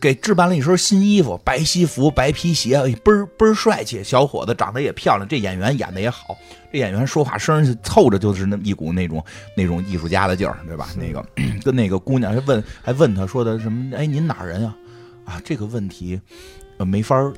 给置办了一身新衣服，白西服、白皮鞋，哎倍儿倍儿帅气。小伙子长得也漂亮，这演员演的也好，这演员说话声凑着就是那么一股那种那种艺术家的劲儿，对吧？那个跟那个姑娘还问还问他说的什么？哎，您哪人啊？啊，这个问题，呃，没法儿，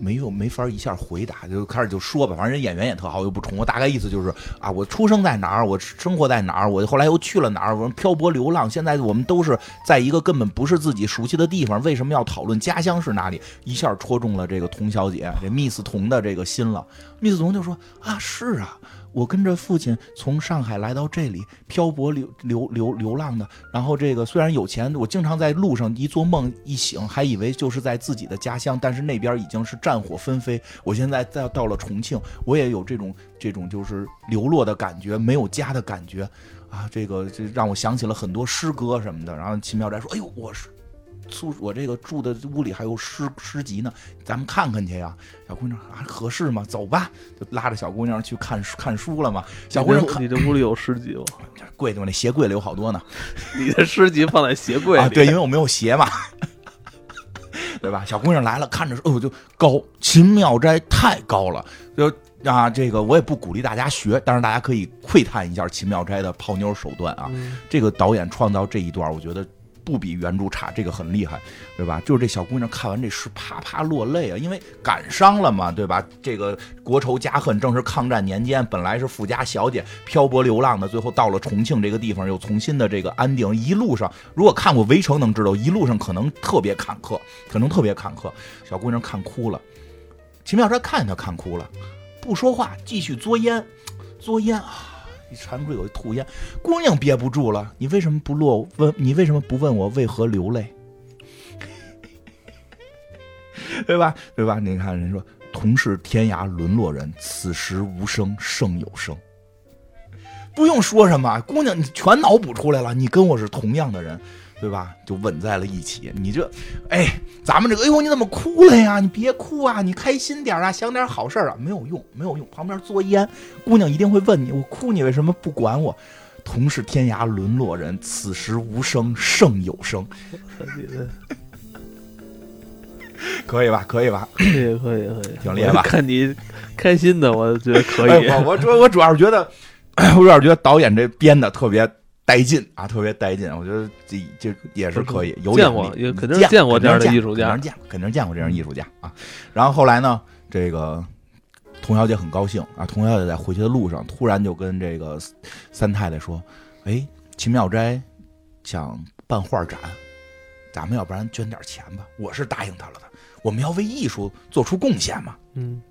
没有没法一下回答，就开始就说吧，反正人演员也特好，又不重复，大概意思就是啊，我出生在哪儿，我生活在哪儿，我后来又去了哪儿，我们漂泊流浪，现在我们都是在一个根本不是自己熟悉的地方，为什么要讨论家乡是哪里？一下戳中了这个童小姐，这密斯童的这个心了。密斯童就说啊，是啊，我跟着父亲从上海来到这里，漂泊流流流流浪的。然后这个虽然有钱，我经常在路上一做梦一醒，还以为就是在自己的家乡，但是那边已经是战火纷飞。我现在在到了重庆，我也有这种这种就是流落的感觉，没有家的感觉啊。这个这让我想起了很多诗歌什么的。然后秦妙斋说：“哎呦，我是。”宿我这个住的屋里还有诗诗集呢，咱们看看去呀。小姑娘啊，合适吗？走吧，就拉着小姑娘去看看书了嘛。小姑娘，你这屋里有诗集吗？*laughs* 柜子那鞋柜里有好多呢。*laughs* 你的诗集放在鞋柜里？对，因为我没有鞋嘛，*laughs* 对吧？小姑娘来了，看着哦，就高秦妙斋太高了，就啊，这个我也不鼓励大家学，但是大家可以窥探一下秦妙斋的泡妞手段啊。这个导演创造这一段，我觉得。不比原著差，这个很厉害，对吧？就是这小姑娘看完这诗，啪啪落泪啊，因为感伤了嘛，对吧？这个国仇家恨，正是抗战年间，本来是富家小姐漂泊流浪的，最后到了重庆这个地方，又重新的这个安定。一路上，如果看过《围城》，能知道一路上可能特别坎坷，可能特别坎坷。小姑娘看哭了，秦妙斋看见她看哭了，不说话，继续作烟，作烟啊。一馋嘴，有一吐烟，姑娘憋不住了。你为什么不落？问你为什么不问我为何流泪？*laughs* 对吧？对吧？你看人说同是天涯沦落人，此时无声胜有声。不用说什么，姑娘你全脑补出来了。你跟我是同样的人。对吧？就吻在了一起。你这，哎，咱们这个，哎呦，你怎么哭了呀？你别哭啊，你开心点啊，想点好事啊。没有用，没有用。旁边作烟，姑娘一定会问你：我哭，你为什么不管我？同是天涯沦落人，此时无声胜有声。可以吧？可以吧？可以，可以，可以。挺厉害吧？看你开心的，我觉得可以。我我主我主要是觉得，我主要是觉得导演这编的特别。带劲啊，特别带劲！我觉得这这也是可以，有见过，也肯定见过这样的艺术家，肯定见，肯定见过这样艺术家啊。然后后来呢，这个童小姐很高兴啊，童小姐在回去的路上，突然就跟这个三太太说：“哎，秦妙斋想办画展，咱们要不然捐点钱吧？我是答应他了的，我们要为艺术做出贡献嘛，嗯，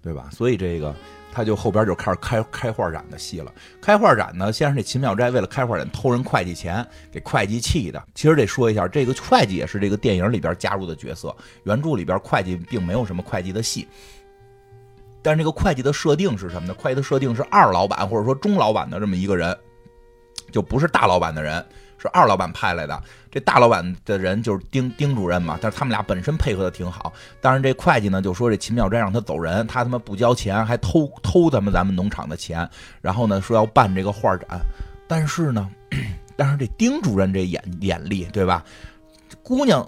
对吧？所以这个。”他就后边就开始开开画展的戏了。开画展呢，先是这秦妙斋为了开画展偷人会计钱，给会计气的。其实得说一下，这个会计也是这个电影里边加入的角色。原著里边会计并没有什么会计的戏，但是这个会计的设定是什么呢？会计的设定是二老板或者说中老板的这么一个人，就不是大老板的人。是二老板派来的，这大老板的人就是丁丁主任嘛，但是他们俩本身配合的挺好。当然这会计呢就说这秦妙斋让他走人，他他妈不交钱，还偷偷咱们咱们农场的钱，然后呢说要办这个画展。但是呢，但是这丁主任这眼眼力对吧？姑娘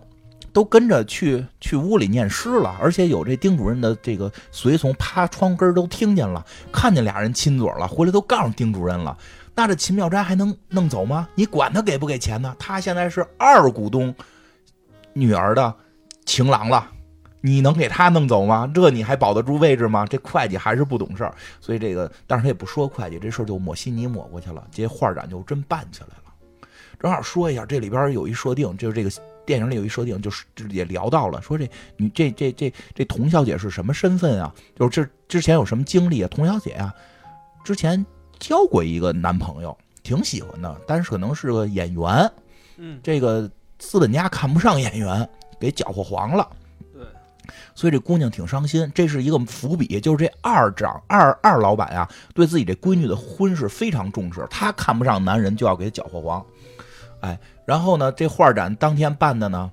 都跟着去去屋里念诗了，而且有这丁主任的这个随从趴窗根都听见了，看见俩人亲嘴了，回来都告诉丁主任了。那这秦妙斋还能弄走吗？你管他给不给钱呢？他现在是二股东女儿的情郎了，你能给他弄走吗？这你还保得住位置吗？这会计还是不懂事儿，所以这个，但是他也不说会计，这事儿就抹稀泥抹过去了。这画展就真办起来了。正好说一下，这里边有一设定，就是这个电影里有一设定，就是也聊到了，说这你这这这这童小姐是什么身份啊？就是这之前有什么经历啊？童小姐啊，之前。交过一个男朋友，挺喜欢的，但是可能是个演员，嗯，这个资本家看不上演员，给搅和黄了，对，所以这姑娘挺伤心。这是一个伏笔，就是这二长二二老板呀，对自己这闺女的婚事非常重视，他看不上男人就要给搅和黄，哎，然后呢，这画展当天办的呢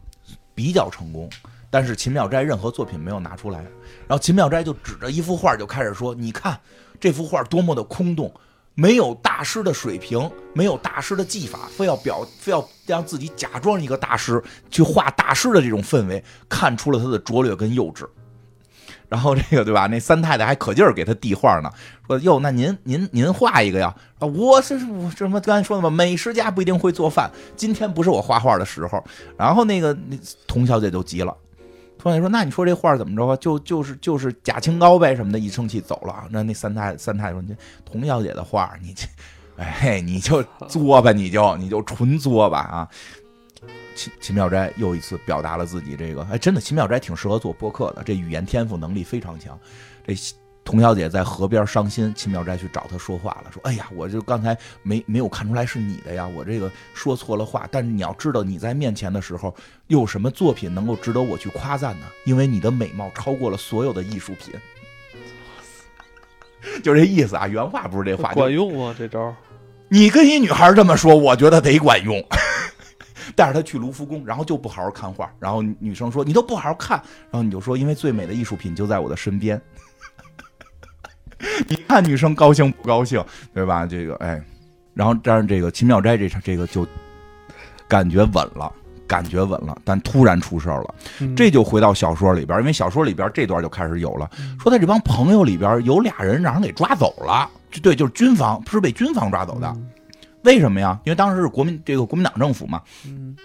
比较成功，但是秦妙斋任何作品没有拿出来，然后秦妙斋就指着一幅画就开始说：“你看这幅画多么的空洞。”没有大师的水平，没有大师的技法，非要表，非要让自己假装一个大师去画大师的这种氛围，看出了他的拙劣跟幼稚。然后这个对吧？那三太太还可劲儿给他递画呢，说：“哟，那您您您画一个呀？啊，我是我什么刚才说的嘛，美食家不一定会做饭，今天不是我画画的时候。”然后那个那童小姐就急了。突然说：“那你说这画怎么着吧？就就是就是假清高呗什么的。”一生气走了。那那三太三太说：“你童小姐的画，你这，哎，你就作吧，你就你就纯作吧啊！”秦秦妙斋又一次表达了自己这个，哎，真的秦妙斋挺适合做播客的，这语言天赋能力非常强。这童小姐在河边伤心，秦妙斋去找她说话了，说：“哎呀，我就刚才没没有看出来是你的呀，我这个说错了话。但是你要知道，你在面前的时候，又有什么作品能够值得我去夸赞呢？因为你的美貌超过了所有的艺术品。”就这意思啊，原话不是这话，管用吗？这招？你跟一女孩这么说，我觉得得管用。*laughs* 带着她去卢浮宫，然后就不好好看画，然后女生说你都不好好看，然后你就说因为最美的艺术品就在我的身边。*laughs* 你看女生高兴不高兴，对吧？这个哎，然后但是这个秦妙斋这场这个就感觉稳了，感觉稳了，但突然出事儿了，这就回到小说里边，因为小说里边这段就开始有了，说在这帮朋友里边有俩人让人给抓走了，对，就是军方，是被军方抓走的。为什么呀？因为当时是国民这个国民党政府嘛。嗯。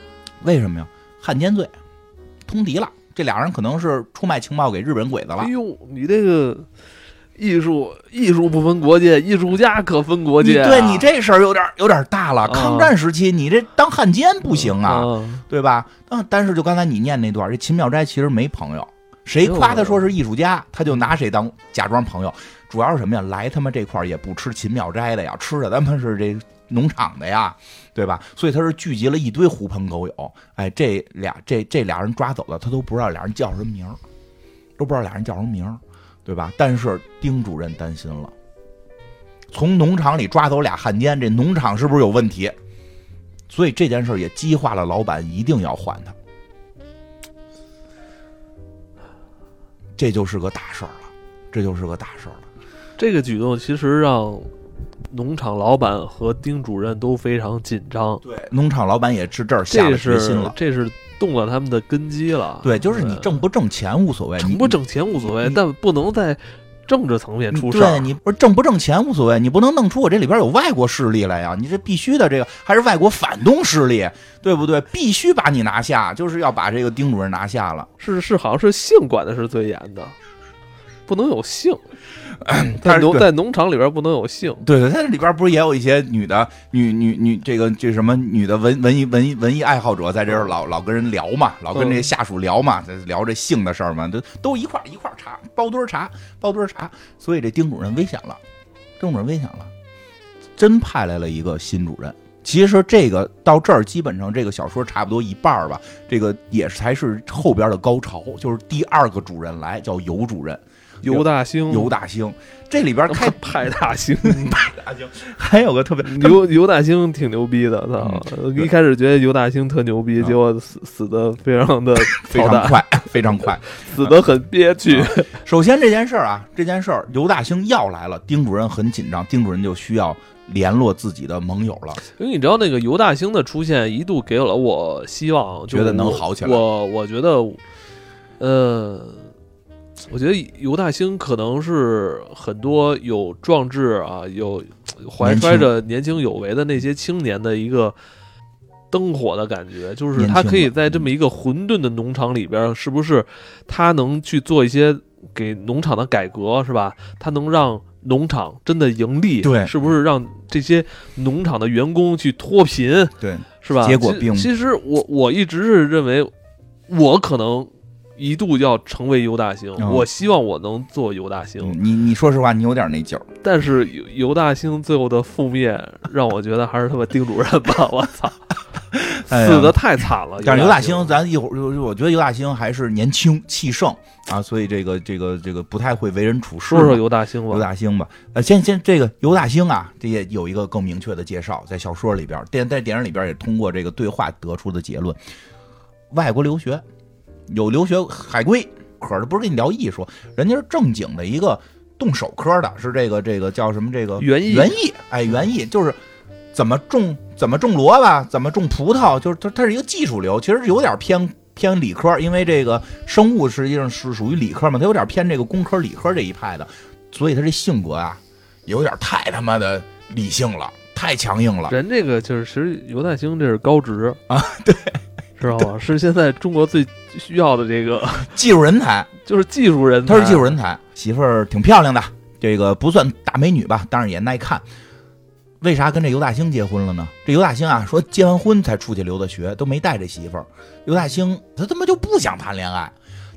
为什么呀？汉奸罪，通敌了。这俩人可能是出卖情报给日本鬼子了。哎呦，你这个艺术艺术不分国界，艺术家可分国界。对你这事儿有点有点大了。抗战时期，你这当汉奸不行啊，对吧？但但是就刚才你念那段，这秦妙斋其实没朋友，谁夸他说是艺术家，他就拿谁当假装朋友。主要是什么呀？来他妈这块儿也不吃秦妙斋的呀，吃的咱们是这。农场的呀，对吧？所以他是聚集了一堆狐朋狗友。哎，这俩这这俩人抓走了，他都不知道俩人叫什么名儿，都不知道俩人叫什么名儿，对吧？但是丁主任担心了，从农场里抓走俩汉奸，这农场是不是有问题？所以这件事也激化了老板一定要还他，这就是个大事儿了，这就是个大事儿了。这个举动其实让。农场老板和丁主任都非常紧张，对，农场老板也是这儿下了决心了，这是动了他们的根基了。对，就是你挣不挣钱无所谓，挣不挣钱无所谓，但不能在政治层面出事。对，你不是挣不挣钱无所谓，你不能弄出我这里边有外国势力来呀！你这必须的，这个还是外国反动势力，对不对？必须把你拿下，就是要把这个丁主任拿下了。是是，好像是性管的是最严的，不能有性。在农在农场里边不能有性，对对，它这里边不是也有一些女的女女女这个这什么女的文文艺文艺文艺爱好者在这儿老老跟人聊嘛，老跟这下属聊嘛，聊这性的事儿嘛，都都一块一块查，包堆查，包堆查，所以这丁主任危险了，丁主任危险了，真派来了一个新主任。其实这个到这儿基本上这个小说差不多一半儿吧，这个也才是后边的高潮，就是第二个主任来叫尤主任。尤大兴，尤大兴，这里边开 *laughs* 派大星，*laughs* 派大星，还有个特别尤尤大兴挺牛逼的，操！一开始觉得尤大兴特牛逼，结果死死的非常的 *laughs* 非常快，非常快，死的很憋屈。首先这件事儿啊，这件事儿尤大兴要来了，丁主任很紧张，丁主任就需要联络自己的盟友了。因为你知道那个尤大兴的出现，一度给了我希望，觉得能好起来。我我觉得，呃。我觉得尤大兴可能是很多有壮志啊、有怀揣着年轻有为的那些青年的一个灯火的感觉，就是他可以在这么一个混沌的农场里边，是不是他能去做一些给农场的改革，是吧？他能让农场真的盈利，对，是不是让这些农场的员工去脱贫，对，是吧？结果并其实我我一直是认为，我可能。一度要成为尤大兴，我希望我能做尤大兴。你你说实话，你有点那劲儿。但是尤尤大兴最后的覆灭，让我觉得还是他妈丁主任吧，我操，*laughs* 死的太惨了。但是尤大兴，咱一会儿，我觉得尤大兴还是年轻气盛啊，所以这个这个这个不太会为人处事。说说尤大兴吧，尤大兴吧。呃，先先这个尤大兴啊，这也有一个更明确的介绍，在小说里边，电在电影里边也通过这个对话得出的结论：外国留学。有留学海归，可是不是跟你聊艺术，人家是正经的一个动手科的，是这个这个叫什么这个园艺园艺，哎，园艺就是怎么种怎么种萝卜，怎么种葡萄，就是它它是一个技术流，其实有点偏偏理科，因为这个生物实际上是属于理科嘛，它有点偏这个工科理科这一派的，所以他这性格啊，有点太他妈的理性了，太强硬了。人这个就是其实犹太星这是高职啊，对。知道吗？是现在中国最需要的这个 *laughs* 技术人才，*laughs* 就是技术人，他是技术人才。媳妇儿挺漂亮的，这个不算大美女吧，但是也耐看。为啥跟这尤大兴结婚了呢？这尤大兴啊，说结完婚才出去留的学，都没带这媳妇儿。尤大兴他他妈就不想谈恋爱。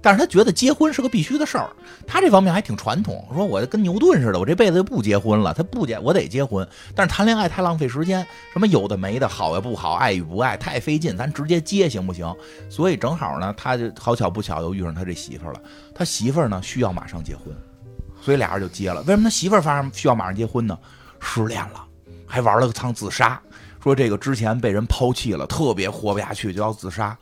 但是他觉得结婚是个必须的事儿，他这方面还挺传统，说我跟牛顿似的，我这辈子就不结婚了，他不结，我得结婚。但是谈恋爱太浪费时间，什么有的没的，好与不好，爱与不爱，太费劲，咱直接结行不行？所以正好呢，他就好巧不巧又遇上他这媳妇儿了，他媳妇儿呢需要马上结婚，所以俩人就结了。为什么他媳妇儿发生需要马上结婚呢？失恋了，还玩了个趟自杀，说这个之前被人抛弃了，特别活不下去，就要自杀。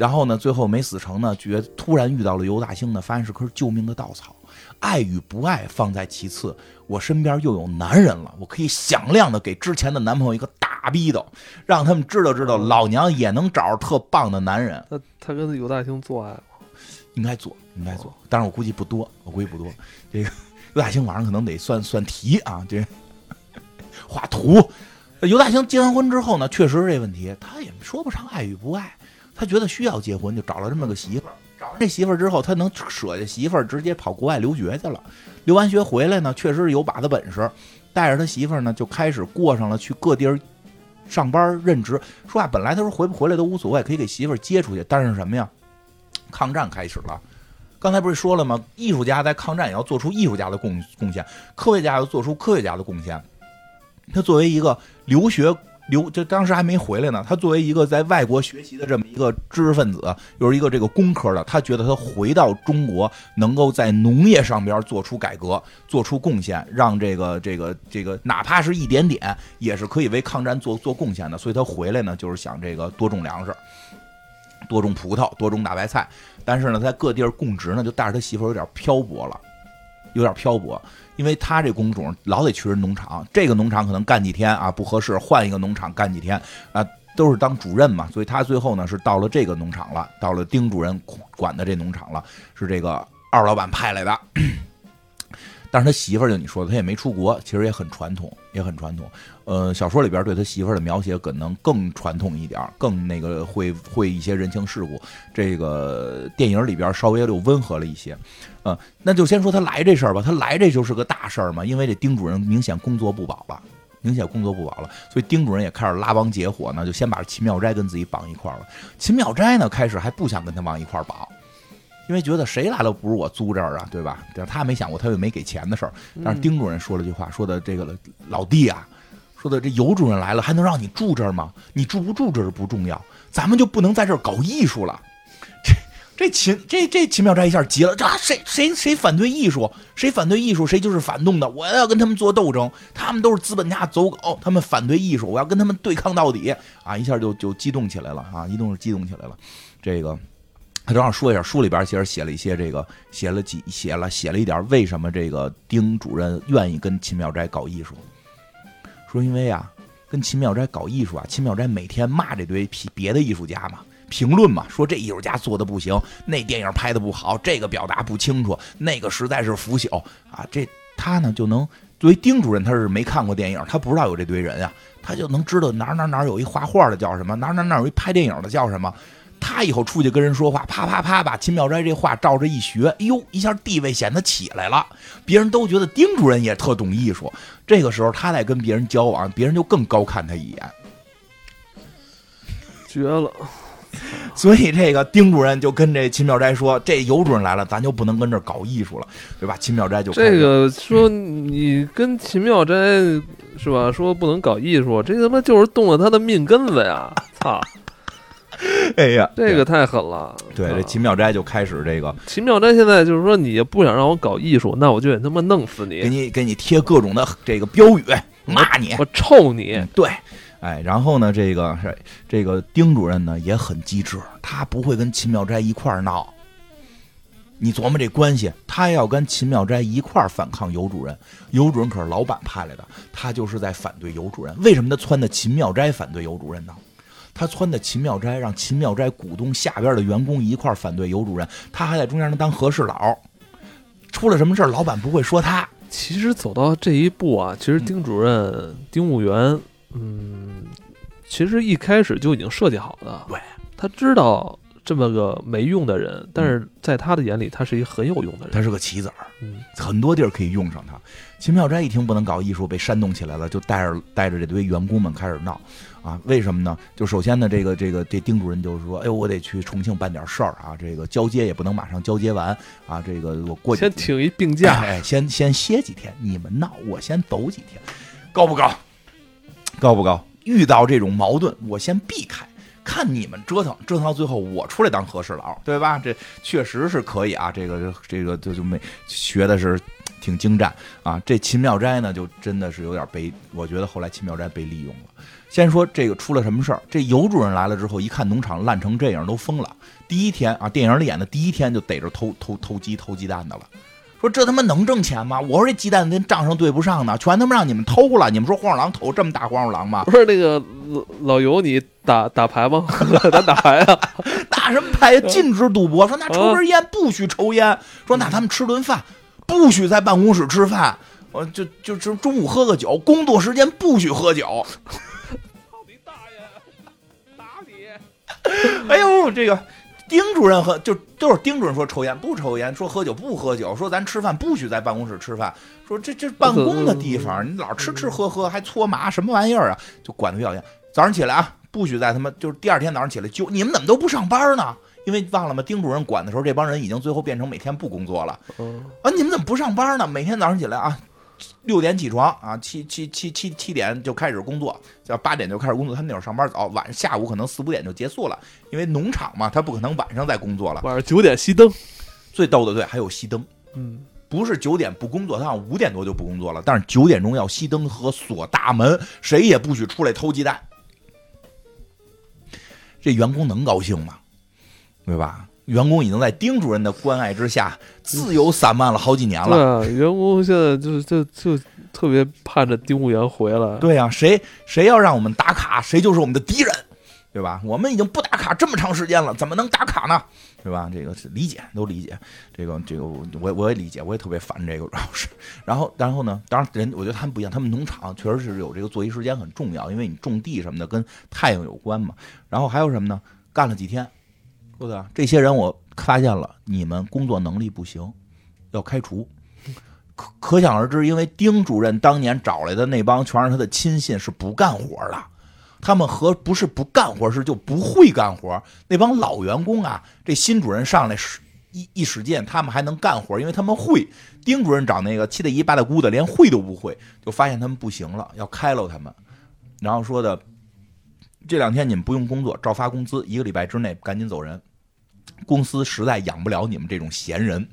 然后呢，最后没死成呢，觉突然遇到了尤大兴呢，发现是棵救命的稻草。爱与不爱放在其次，我身边又有男人了，我可以响亮的给之前的男朋友一个大逼斗，让他们知道知道，老娘也能找着特棒的男人。他他跟尤大兴做爱吗？应该做，应该做，但是我估计不多，我估计不多。这个尤大兴晚上可能得算 *laughs* 算题啊，这画图。尤大兴结完婚之后呢，确实是这问题，他也说不上爱与不爱。他觉得需要结婚，就找了这么个媳妇儿。找完这媳妇儿之后，他能舍下媳妇儿，直接跑国外留学去了。留完学回来呢，确实是有把子本事，带着他媳妇儿呢，就开始过上了去各地儿上班任职。说话本来他说回不回来都无所谓，可以给媳妇儿接出去。但是什么呀？抗战开始了。刚才不是说了吗？艺术家在抗战也要做出艺术家的贡贡献，科学家要做出科学家的贡献。他作为一个留学。留就当时还没回来呢，他作为一个在外国学习的这么一个知识分子，又是一个这个工科的，他觉得他回到中国，能够在农业上边做出改革，做出贡献，让这个这个这个哪怕是一点点，也是可以为抗战做做贡献的。所以他回来呢，就是想这个多种粮食，多种葡萄，多种大白菜。但是呢，在各地儿供职呢，就带着他媳妇有点漂泊了，有点漂泊。因为他这工种老得去人农场，这个农场可能干几天啊不合适，换一个农场干几天啊，都是当主任嘛，所以他最后呢是到了这个农场了，到了丁主任管的这农场了，是这个二老板派来的。但是他媳妇儿就你说的，他也没出国，其实也很传统，也很传统。呃，小说里边对他媳妇儿的描写可能更传统一点，更那个会会一些人情世故。这个电影里边稍微又温和了一些。嗯，那就先说他来这事儿吧。他来这就是个大事儿嘛，因为这丁主任明显工作不保了，明显工作不保了，所以丁主任也开始拉帮结伙呢，就先把秦妙斋跟自己绑一块儿了。秦妙斋呢，开始还不想跟他往一块儿绑。因为觉得谁来了不如我租这儿啊，对吧？但他没想过他又没给钱的事儿。但是丁主任说了句话，说的这个老弟啊，说的这尤主任来了还能让你住这儿吗？你住不住这儿不重要，咱们就不能在这儿搞艺术了。这秦这这秦妙斋一下急了，这谁谁谁反对艺术，谁反对艺术，谁就是反动的。我要跟他们做斗争，他们都是资本家走狗，他们反对艺术，我要跟他们对抗到底啊！一下就就激动起来了啊！一动是激动起来了，这个。他正好说一下，书里边其实写了一些这个，写了几写了写了一点，为什么这个丁主任愿意跟秦妙斋搞艺术？说因为啊，跟秦妙斋搞艺术啊，秦妙斋每天骂这堆别的艺术家嘛，评论嘛，说这艺术家做的不行，那电影拍的不好，这个表达不清楚，那个实在是腐朽啊。这他呢就能作为丁主任，他是没看过电影，他不知道有这堆人啊，他就能知道哪哪哪有一画画的叫什么，哪哪哪有一拍电影的叫什么。他以后出去跟人说话，啪啪啪把秦妙斋这话照着一学，哎呦，一下地位显得起来了。别人都觉得丁主任也特懂艺术。这个时候他在跟别人交往，别人就更高看他一眼，绝了。*laughs* 所以这个丁主任就跟这秦妙斋说：“这尤主任来了，咱就不能跟这搞艺术了，对吧？”秦妙斋就这个说：“你跟秦妙斋是吧？说不能搞艺术，这他妈就是动了他的命根子呀！*laughs* 操！”哎呀，这个太狠了！对，这秦妙斋就开始这个。秦妙斋现在就是说，你不想让我搞艺术，那我就得他妈弄死你，给你给你贴各种的这个标语，骂你，我臭你。对，哎，然后呢，这个是这个丁主任呢也很机智，他不会跟秦妙斋一块儿闹。你琢磨这关系，他要跟秦妙斋一块儿反抗尤主任，尤主任可是老板派来的，他就是在反对尤主任。为什么他撺的秦妙斋反对尤主任呢？他撺的秦妙斋，让秦妙斋股东下边的员工一块儿反对尤主任，他还在中间能当和事佬。出了什么事儿，老板不会说他。其实走到这一步啊，其实丁主任、丁务员，嗯，其实一开始就已经设计好的。对，他知道这么个没用的人，但是在他的眼里，他是一个很有用的人。他是个棋子儿，嗯，很多地儿可以用上他。秦妙斋一听不能搞艺术，被煽动起来了，就带着带着这堆员工们开始闹啊！为什么呢？就首先呢，这个这个这丁主任就是说，哎呦，我得去重庆办点事儿啊，这个交接也不能马上交接完啊，这个我过去先请一病假，哎，先先歇几天，你们闹，我先走几天，高不高？高不高？遇到这种矛盾，我先避开。看你们折腾，折腾到最后，我出来当和事佬，对吧？这确实是可以啊。这个这个就就没学的是挺精湛啊。这秦妙斋呢，就真的是有点被，我觉得后来秦妙斋被利用了。先说这个出了什么事儿？这尤主任来了之后，一看农场烂成这样，都疯了。第一天啊，电影里演的第一天就逮着偷偷偷鸡偷鸡蛋的了。说这他妈能挣钱吗？我说这鸡蛋跟账上对不上呢，全他妈让你们偷了。你们说黄鼠狼偷这么大黄鼠狼吗？不是那个老老尤，你打打牌吗？*laughs* 咱打牌啊？*laughs* 打什么牌？禁止赌博。说那抽根烟不许抽烟。说那咱们吃顿饭，不许在办公室吃饭。我就就就中午喝个酒，工作时间不许喝酒。*laughs* 操你大爷！打你！哎呦，这个。丁主任和就都是丁主任说抽烟不抽烟，说喝酒不喝酒，说咱吃饭不许在办公室吃饭，说这这办公的地方你老吃吃喝喝还搓麻什么玩意儿啊？就管的比较严。早上起来啊，不许在他妈就是第二天早上起来就你们怎么都不上班呢？因为忘了吗？丁主任管的时候，这帮人已经最后变成每天不工作了。啊，你们怎么不上班呢？每天早上起来啊。六点起床啊，七七七七七点就开始工作，叫八点就开始工作。他们那会儿上班早，晚上下午可能四五点就结束了，因为农场嘛，他不可能晚上再工作了。晚上九点熄灯，最逗的对，还有熄灯。嗯，不是九点不工作，他好像五点多就不工作了，但是九点钟要熄灯和锁大门，谁也不许出来偷鸡蛋。这员工能高兴吗？对吧？员工已经在丁主任的关爱之下自由散漫了好几年了。对啊，员工现在就就就特别盼着丁务员回来。对呀，谁谁要让我们打卡，谁就是我们的敌人，对吧？我们已经不打卡这么长时间了，怎么能打卡呢？对吧？这个是理解，都理解。这个这个，我我也理解，我也特别烦这个主要是。*laughs* 然后然后呢？当然人，我觉得他们不一样，他们农场确实是有这个作息时间很重要，因为你种地什么的跟太阳有关嘛。然后还有什么呢？干了几天。对的，这些人我发现了，你们工作能力不行，要开除。可可想而知，因为丁主任当年找来的那帮全是他的亲信，是不干活的。他们和不是不干活，是就不会干活。那帮老员工啊，这新主任上来使一一使劲，他们还能干活，因为他们会。丁主任找那个七大姨八大姑的，连会都不会，就发现他们不行了，要开了他们。然后说的，这两天你们不用工作，照发工资，一个礼拜之内赶紧走人。公司实在养不了你们这种闲人，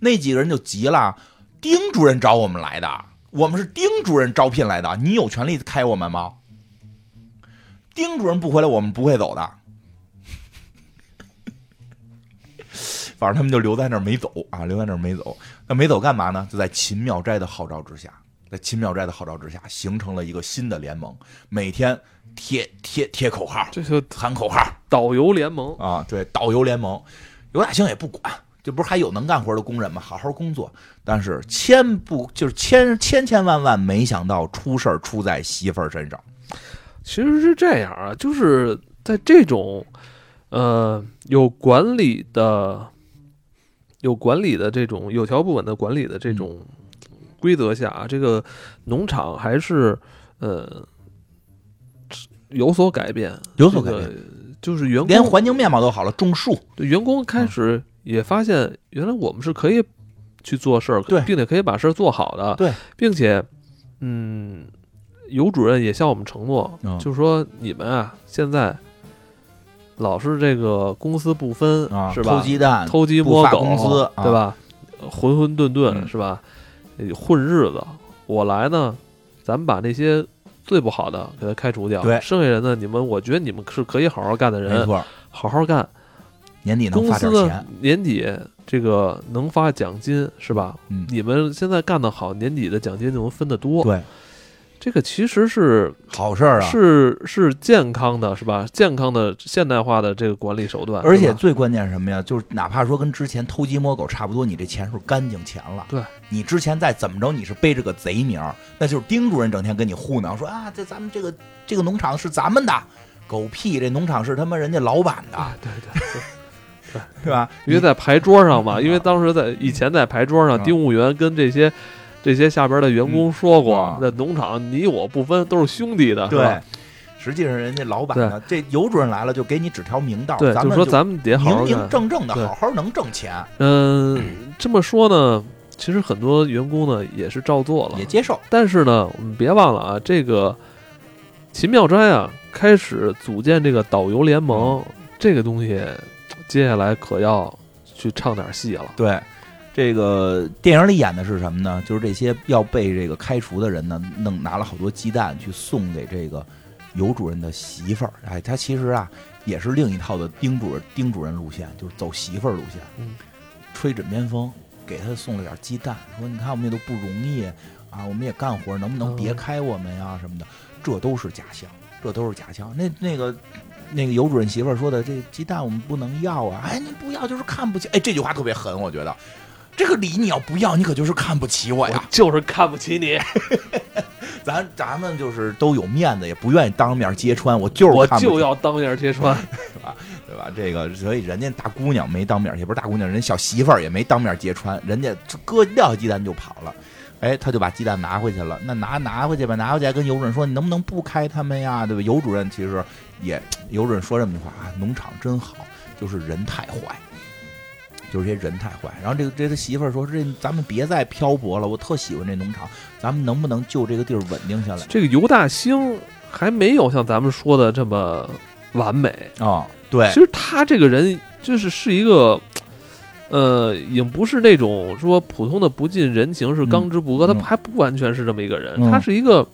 那几个人就急了。丁主任找我们来的，我们是丁主任招聘来的，你有权利开我们吗？丁主任不回来，我们不会走的。反正他们就留在那儿没走啊，留在那儿没走。那没走干嘛呢？就在秦妙斋的号召之下，在秦妙斋的号召之下，形成了一个新的联盟，每天。贴贴贴口号，这就喊口号。导游联盟啊，对，导游联盟，尤大兴也不管，这不是还有能干活的工人吗？好好工作。但是千不就是千千千万万没想到出事儿出在媳妇儿身上。其实是这样啊，就是在这种呃有管理的、有管理的这种有条不紊的管理的这种规则下啊，这个农场还是呃。有所改变，有所改变，就是员工连环境面貌都好了，种树。对员工开始也发现，原来我们是可以去做事儿，对，并且可以把事儿做好的，对，并且，嗯，尤主任也向我们承诺，就是说你们啊，现在老是这个公司不分，是吧？偷鸡蛋、偷鸡摸狗，工资，对吧？混混沌沌，是吧？混日子，我来呢，咱们把那些。最不好的给他开除掉，对，剩下人呢？你们，我觉得你们是可以好好干的人，没错，好好干，年底能发点钱，年底这个能发奖金是吧？嗯，你们现在干得好，年底的奖金就能分得多，对。这个其实是好事儿啊，是是健康的，是吧？健康的现代化的这个管理手段。而且最关键是什么呀？就是哪怕说跟之前偷鸡摸狗差不多，你这钱是干净钱了。对，你之前再怎么着，你是背着个贼名，那就是丁主任整天跟你糊弄，说啊，这咱们这个这个农场是咱们的，狗屁！这农场是他妈人家老板的。对对对，*laughs* 是吧？因为在牌桌上嘛，嗯 *laughs* 因为当时在以前在牌桌上，嗯丁务员跟这些这些下边的员工说过嗯，那农场你我不分，都是兄弟的，对？，实际上人家老板呢，这尤主任来了就给你指条明道，对，咱们就说咱们得好好明明。正正的对。好好能挣钱，嗯，这么说呢，其实很多员工呢也是照做了。也，接受。但是呢，我们别忘了啊，这个秦妙斋啊，开始组建这个导游联盟，嗯。这个东西，接下来可要去唱点戏了。对，这个电影里演的是什么呢？就是这些要被这个开除的人呢，弄拿了好多鸡蛋去送给这个尤主任的媳妇儿。哎，他其实啊也是另一套的丁主任丁主任路线，就是走媳妇儿路线。嗯，吹枕边风，给他送了点鸡蛋，说你看我们也都不容易啊，我们也干活，能不能别嗯开我们呀、什么的？这都是假象，这都是假象。那那个。那个尤主任媳妇儿说的，这鸡蛋我们不能要啊！哎，你不要就是看不起。哎，这句话特别狠，我觉得。这个礼你要不要，你可就是看不起我呀！就是看不起你，*laughs* 咱咱们就是都有面子，也不愿意当面揭穿，我就是我就要当面揭穿。*laughs* 对吧？对吧这个所以人家大姑娘没当面，也不是大姑娘，人小媳妇儿也没当面揭穿，人家这割撂鸡蛋就跑了。哎，他就把鸡蛋拿回去了。那拿拿回去吧，拿回去跟尤主任说：“你能不能不开他们呀？对吧？”尤主任其实也，尤主任说这么句话啊：“农场真好，就是人太坏，就是这些人太坏。”然后这个这他媳妇儿说：“这咱们别再漂泊了，我特喜欢这农场，咱们能不能就这个地儿稳定下来这个尤大兴还没有像咱们说的这么完美。啊？”对其，实他这个人就是是一个，呃，已经不是那种说普通的不近人情，是刚直不阿，嗯他还不完全是这么一个人，嗯他是一个，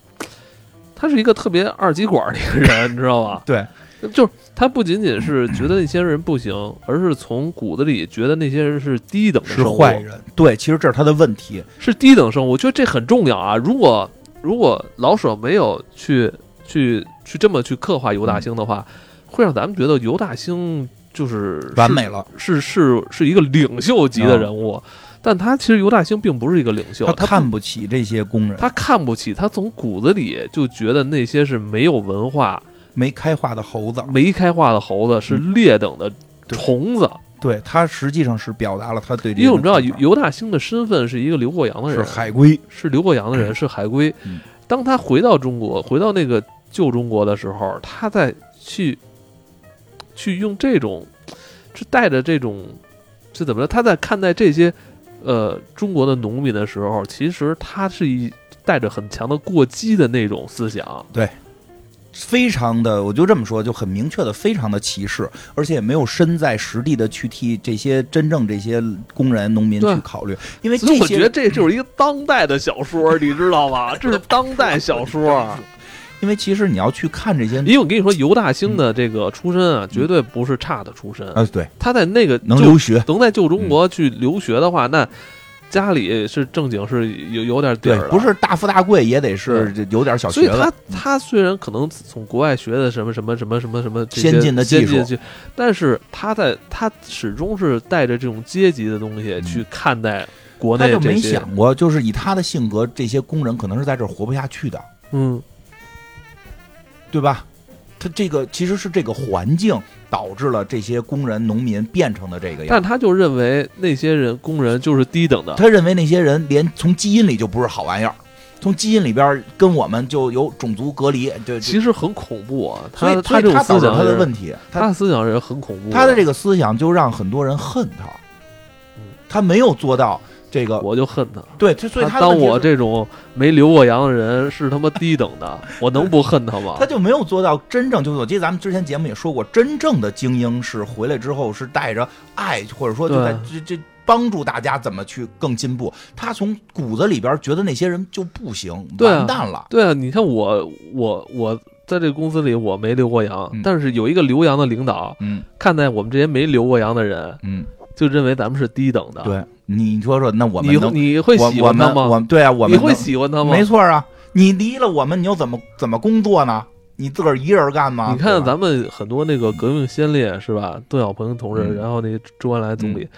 他是一个特别二极管的一个人，你知道吧？对，就是他不仅仅是觉得那些人不行，而是从骨子里觉得那些人是低等的是生物，坏人。对，其实这是他的问题。是低等生物，我觉得这很重要啊。如果如果老舍没有去去去这么去刻画尤大兴的话，会让咱们觉得尤大兴就是完美了，是是是一个领袖级的人物，但他其实尤大兴并不是一个领袖，他他看不起这些工人，他看不起，他从骨子里就觉得那些是没有文化、没开化的猴子。没开化的猴子是劣等的虫子。对他实际上是表达了他对这因为我们知道尤尤大兴的身份是一个留过洋的人是，海归，是留过洋的人，是海归嗯。当他回到中国，回到那个旧中国的时候，他在去去用这种，是带着这种，是怎么着？他在看待这些呃中国的农民的时候，其实他是一带着很强的过激的那种思想。非常的，我就这么说，就很明确的，非常的歧视，而且也没有身在实地的去替这些真正这些工人、农民去考虑，因为我觉得这就是一个当代的小说，你知道吗？这是 *laughs* 当代小说。因为其实你要去看这些，因为我跟你说，尤大兴的这个出身啊，绝对不是差的出身。啊，对，他在那个能留学，能在旧中国去留学的话，那家里是正经是有有点底对儿，的，不是大富大贵，也得是有点小所以学问他。他虽然可能从国外学的什么什么什么什么什么这些先进的技术先进但是他在他始终是带着这种阶级的东西嗯去看待国内他就没些，想过，就是以他的性格，这些工人可能是在这儿活不下去的。嗯，对吧？他这个其实是这个环境导致了这些工人、农民变成的这个样但。他就认为那些人工人就是低等的，他认为那些人连从基因里就不是好玩意儿，从基因里边跟我们就有种族隔离。对，其实很恐怖啊。他他导致思想他的问题，他他的思想是很恐怖。他的这个思想就让很多人恨他嗯，他没有做到这个。我就恨他。对，他所以他当我这种没留过洋的人是他妈低等的，我能不恨他吗？*laughs* 他就没有做到真正，就是我记得咱们之前节目也说过，真正的精英是回来之后是带着爱，或者说就在这这帮助大家怎么去更进步。他从骨子里边觉得那些人就不行，对啊完蛋了。对啊，你看我我我在这个公司里我没留过洋，嗯但是有一个留洋的领导嗯看待我们这些没留过洋的人，嗯，就认为咱们是低等的。，对，你说说，那我们你能你会喜欢他吗？我对啊，我你会喜欢他吗？没错啊，你离了我们，你又怎么怎么工作呢？你自个儿一人干吗？你看咱们很多那个革命先烈是吧？邓小平同志，嗯然后那周恩来总理，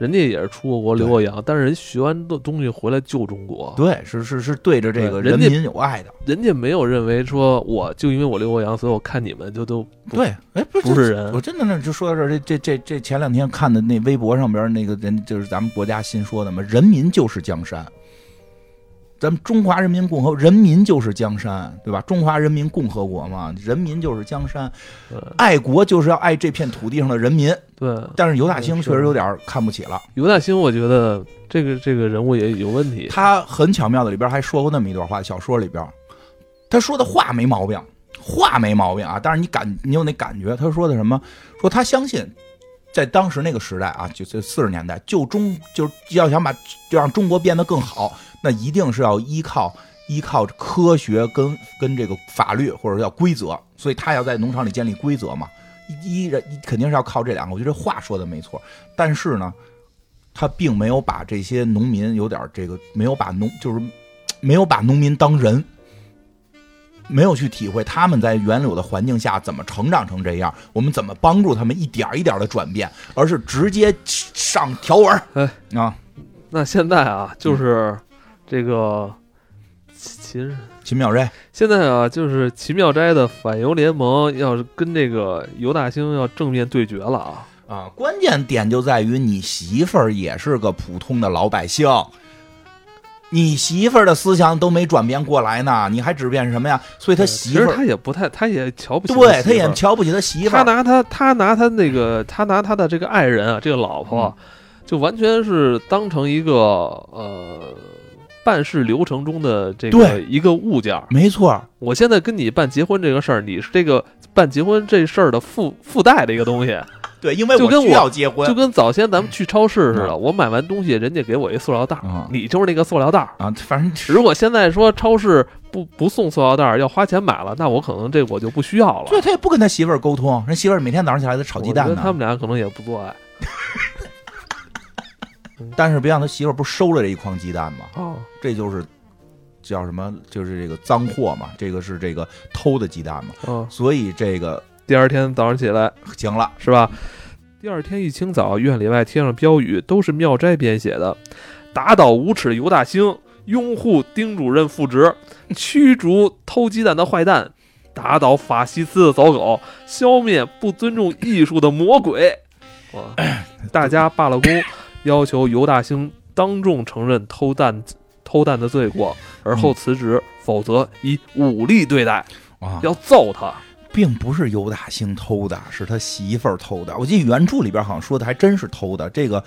人家也是出过国留过洋，但是人学完的东西回来救中国，对，是是是对着这个人民有爱的。人家没有认为说我就因为我留过洋，所以我看你们就都对，哎，不不是人我真的那就说到这儿，这这这这前两天看的那微博上边那个人，就是咱们国家新说的嘛，人民就是江山。咱们中华人民共和人民就是江山，对吧？中华人民共和国嘛，人民就是江山，爱国就是要爱这片土地上的人民。对。但是尤大兴确实有点看不起了，尤大兴，我觉得这个这个人物也有问题。他很巧妙的里边还说过那么一段话，小说里边，他说的话没毛病，话没毛病啊，但是你感你有那感觉，他说的什么？说他相信，在当时那个时代啊，就这四十年代，就中就是要想把就让中国变得更好，那一定是要依靠依靠科学跟跟这个法律或者叫规则，所以他要在农场里建立规则嘛。一一人肯定是要靠这两个，我觉得这话说的没错，但是呢，他并没有把这些农民有点这个，没有把农就是没有把农民当人，没有去体会他们在原有的环境下怎么成长成这样，我们怎么帮助他们一点一点的转变，而是直接上条文儿哎啊，那现在啊，就是这个秦秦妙斋现在啊，就是秦妙斋的反犹联盟要是跟这个尤大兴要正面对决了啊。啊，关键点就在于你媳妇儿也是个普通的老百姓。你媳妇儿的思想都没转变过来呢，你还指变什么呀？所以他媳其实妇儿，他也不太，他也瞧不起对，他也瞧不起他媳妇儿。他拿他他拿他那个他拿他的这个爱人啊，这个老婆，嗯就完全是当成一个呃办事流程中的这个一个物件儿。没错儿，我现在跟你办结婚这个事儿，你是这个办结婚这事儿的附附带的一个东西，*laughs* 对，因为需就跟我要结婚，就跟早先咱们去超市似的，我买完东西，人家给我一塑料袋你就是那个塑料袋儿。啊，反正如果现在说超市不不送塑料袋儿，要花钱买了，那我可能这我就不需要了。对，他也不跟他媳妇儿沟通，人媳妇儿每天早上起来得炒鸡蛋呢。他们俩可能也不做爱。*laughs* 但是别让他媳妇儿不收了这一筐鸡蛋吗？哦，这就是叫什么？就是这个脏货嘛，这个是这个偷的鸡蛋嘛。哦，所以这个第二天早上起来行了，是吧？第二天一清早，院里外贴上标语，都是妙斋编写的：“打倒无耻尤大兴，拥护丁主任复职，驱逐偷鸡蛋的坏蛋，打倒法西斯的走狗，消灭不尊重艺术的魔鬼。”哇！*coughs* 大家罢了工，要求尤大兴当众承认偷蛋偷蛋的罪过，而后辞职，否则以武力对待，啊，要揍他。并不是尤大兴偷的，是他媳妇儿偷的。我记得原著里边好像说的还真是偷的，这个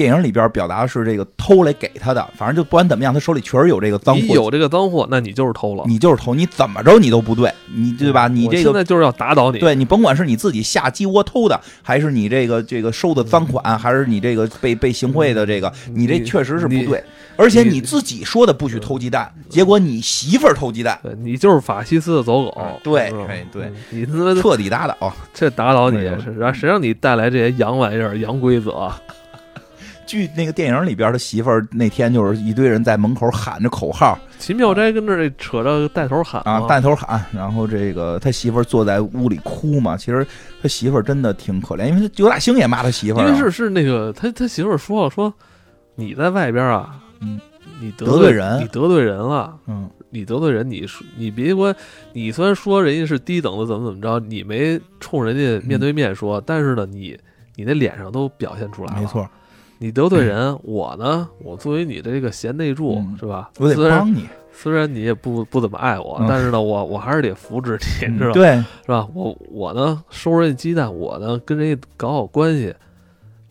电影里边表达的是这个偷来给他的。反正就不管怎么样，他手里确实有这个脏货，你有这个脏货，那你就是偷了。你就是偷，你怎么着你都不对，你对吧？你这个现在就是要打倒你。对你甭管是你自己下鸡窝偷的，还是你这个这个收的赃款，还是你这个被被行贿的这个，你这确实是不对。而且你你自己说的不许偷鸡蛋，结果你媳妇儿偷鸡蛋，对你就是法西斯的走狗啊。对哎对嗯你他妈彻底打倒。这打倒你谁让你带来这些洋玩意儿、洋规则啊？据那个电影里边，的媳妇儿那天就是一堆人在门口喊着口号秦妙斋跟这儿扯着带头喊啊，带头喊，然后这个他媳妇儿坐在屋里哭嘛。其实他媳妇儿真的挺可怜，因为他尤大兴也骂他媳妇儿啊，因为是是那个他他媳妇儿说了说，你在外边啊，嗯，你得得罪人你得罪人了。嗯你得罪人，你说你别管，你虽然说人家是低等的怎么怎么着，你没冲人家面对面说，但是呢，你你那脸上都表现出来了。没，错，你得罪人，我呢，我作为你的这个贤内助、嗯是吧？我得帮你，虽然你也不不怎么爱我，嗯但是呢，我我还是得扶持你，知道吧？对是吧？我我呢收人家鸡蛋，我呢跟人家搞好关系，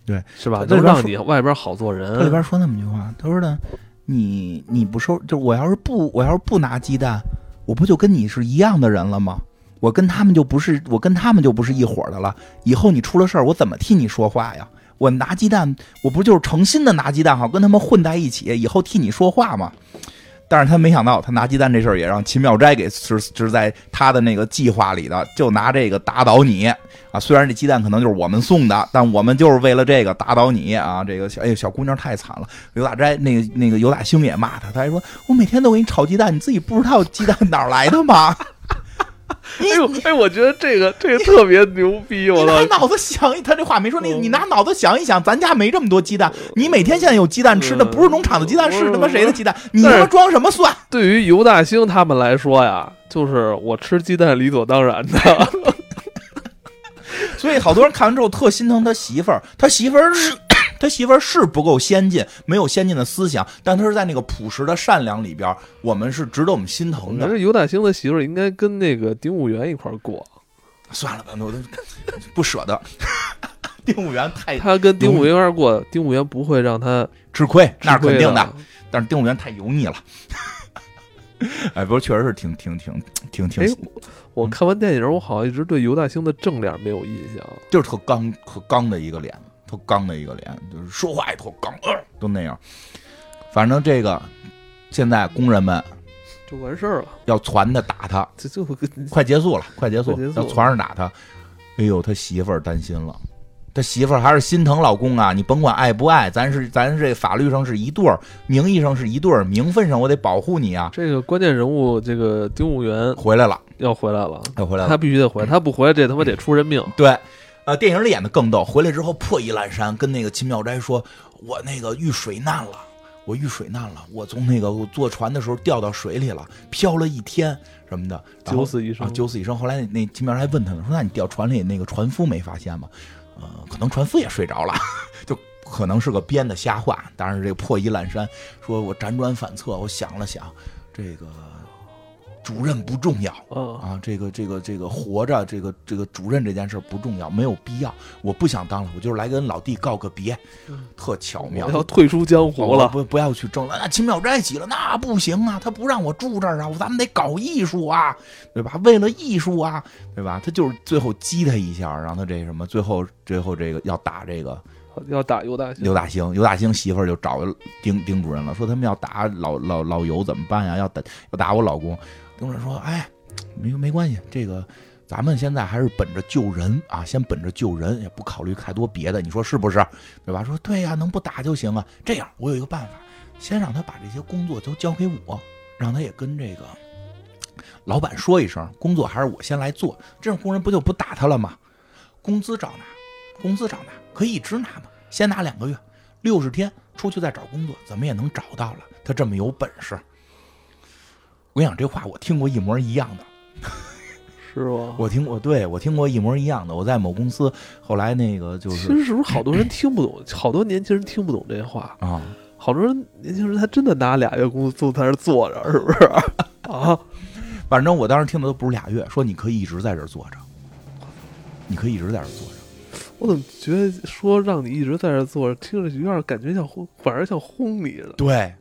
对，是吧？能让你外边好做人。他里边说那么句话，他说呢，你你不收，就我要是不我要是不拿鸡蛋，我不就跟你是一样的人了吗？我跟他们就不是，我跟他们就不是一伙的了。以后你出了事儿，我怎么替你说话呀？我拿鸡蛋，我不就是诚心的拿鸡蛋好，跟他们混在一起，以后替你说话吗？但是他没想到，他拿鸡蛋这事儿也让秦妙斋给是是在他的那个计划里的，就拿这个打倒你啊！虽然这鸡蛋可能就是我们送的，但我们就是为了这个打倒你啊！这个小哎呦小姑娘太惨了，尤大斋那个那个尤大兴也骂他，他还说我每天都给你炒鸡蛋，你自己不知道鸡蛋哪来的吗？你 *laughs* 哎呦，哎，我觉得这个这个特别牛逼，我拿脑子想一，他这话没说，你嗯你拿脑子想一想，咱家没这么多鸡蛋，你每天现在有鸡蛋吃，那不是农场的鸡蛋，嗯是他妈谁的鸡蛋？你他妈装什么蒜？*laughs* 对于尤大兴他们来说呀，就是我吃鸡蛋理所当然的。*laughs* 所以好多人看完之后特心疼他媳妇儿，他媳妇儿是。他媳妇儿是不够先进，没有先进的思想，但他是在那个朴实的善良里边，我们是值得我们心疼的。觉得尤大兴的媳妇儿应该跟那个丁武元一块儿过，*laughs* 算了吧，我都不舍得。*laughs* 丁武元太 *laughs* 他跟丁武元一块儿过，丁武元不会让他吃亏，那是肯定的。。但是丁武元太油腻了。哎，不过确实是挺挺挺挺挺哎，我看完电影，我好像一直对尤大兴的正脸没有印象。就是特刚特刚的一个脸，特刚的一个脸，就是说话也特刚，呃、都那样。反正这个现在工人们就完事儿了，要传他打他，这就跟快结束了，快结束，快结束要传着打他。哎呦，他媳妇儿担心了。他媳妇儿还是心疼老公啊！你甭管爱不爱，咱是咱这法律上是一对儿，名义上是一对儿，名分上我得保护你啊！这个关键人物，这个丁务员回来了，要回来了，要回来了他。必须得回来，他不回来这他妈得出人命。对，呃，电影里演的更逗。回来之后破衣烂衫，跟那个秦妙斋说：“我那个遇水难了，我遇水难了，我从那个我坐船的时候掉到水里了，漂了一天什么的，九死一生啊，九死一生。后来那那秦妙斋还问他呢，说：那你掉船里那个船夫没发现吗？呃，可能船夫也睡着了，*laughs* 就可能是个编的瞎话。当然，这个破衣烂衫，说我辗转反侧，我想了想，这个主任不重要。”啊，啊，这个这个这个活着，这个这个主任这件事不重要，没有必要，我不想当了，我就是来跟老弟告个别，嗯特巧妙。要退出江湖了。不不要去争了，那秦妙斋急了，那不行啊，他不让我住这儿啊，咱们得搞艺术啊，对吧？为了艺术啊，对吧？他就是最后激他一下，让他这什么，最后最后这个要打这个要打尤大兴，刘大兴，尤大兴媳妇儿就找丁丁主任了，说他们要打老老老尤怎么办呀？要打要打我老公。工人说：“哎，没没关系，这个咱们现在还是本着救人啊，先本着救人，也不考虑太多别的，你说是不是？对吧？说对呀，能不打就行啊。这样，我有一个办法，先让他把这些工作都交给我，让他也跟这个老板说一声，工作还是我先来做，这样工人不就不打他了吗？工资照拿，工资照拿，可以一直拿嘛，先拿两个月，六十天出去再找工作，怎么也能找到了。他这么有本事，我跟你讲，这话我听过一模一样的。是吗？*laughs* 我听过，对我听过一模一样的。我在某公司，后来那个就是其实是不是好多人听不懂？好多年轻人听不懂这话。啊，好多人年轻人他真的拿俩月工资就在那儿坐着，是不是？*laughs* 啊，反正我当时听的都不是俩月，说你可以一直在这坐着，你可以一直在这坐着。我怎么觉得说让你一直在这坐着，听着有点感觉像轰，反而像轰你了。对，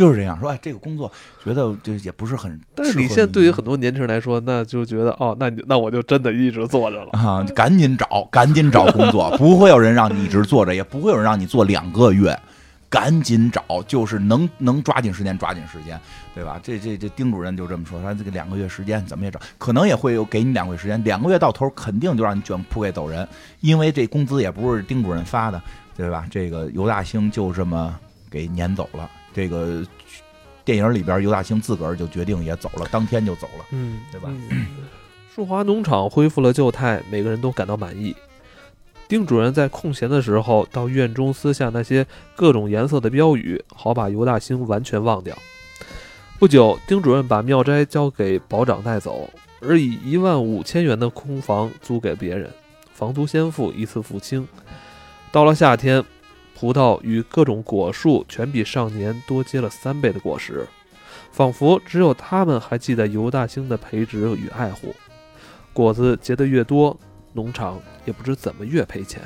就是这样说。哎，这个工作觉得就也不是很，但是你现在对于很多年轻人来说，那就觉得哦，那你那我就真的一直坐着了。啊，赶紧找，赶紧找工作，不会有人让你一直坐着，也不会有人让你做两个月，赶紧找，就是能能抓紧时间抓紧时间，对吧？这这这丁主任就这么说，他这个两个月时间怎么也找，可能也会有给你两个月时间，两个月到头肯定就让你卷铺盖走人，因为这工资也不是丁主任发的，对吧？这个尤大兴就这么给撵走了，这个。电影里边，尤大兴自个儿就决定也走了，当天就走了。嗯，对吧嗯？树华农场恢复了旧态，每个人都感到满意。丁主任在空闲的时候到院中撕下那些各种颜色的标语，好把尤大兴完全忘掉。不久，丁主任把妙斋交给保长带走，而以一万五千元的空房租给别人，房租先付，一次付清。到了夏天，葡萄与各种果树全比上年多结了三倍的果实。仿佛只有他们还记得尤大兴的培植与爱护。果子结得越多，农场也不知怎么越赔钱，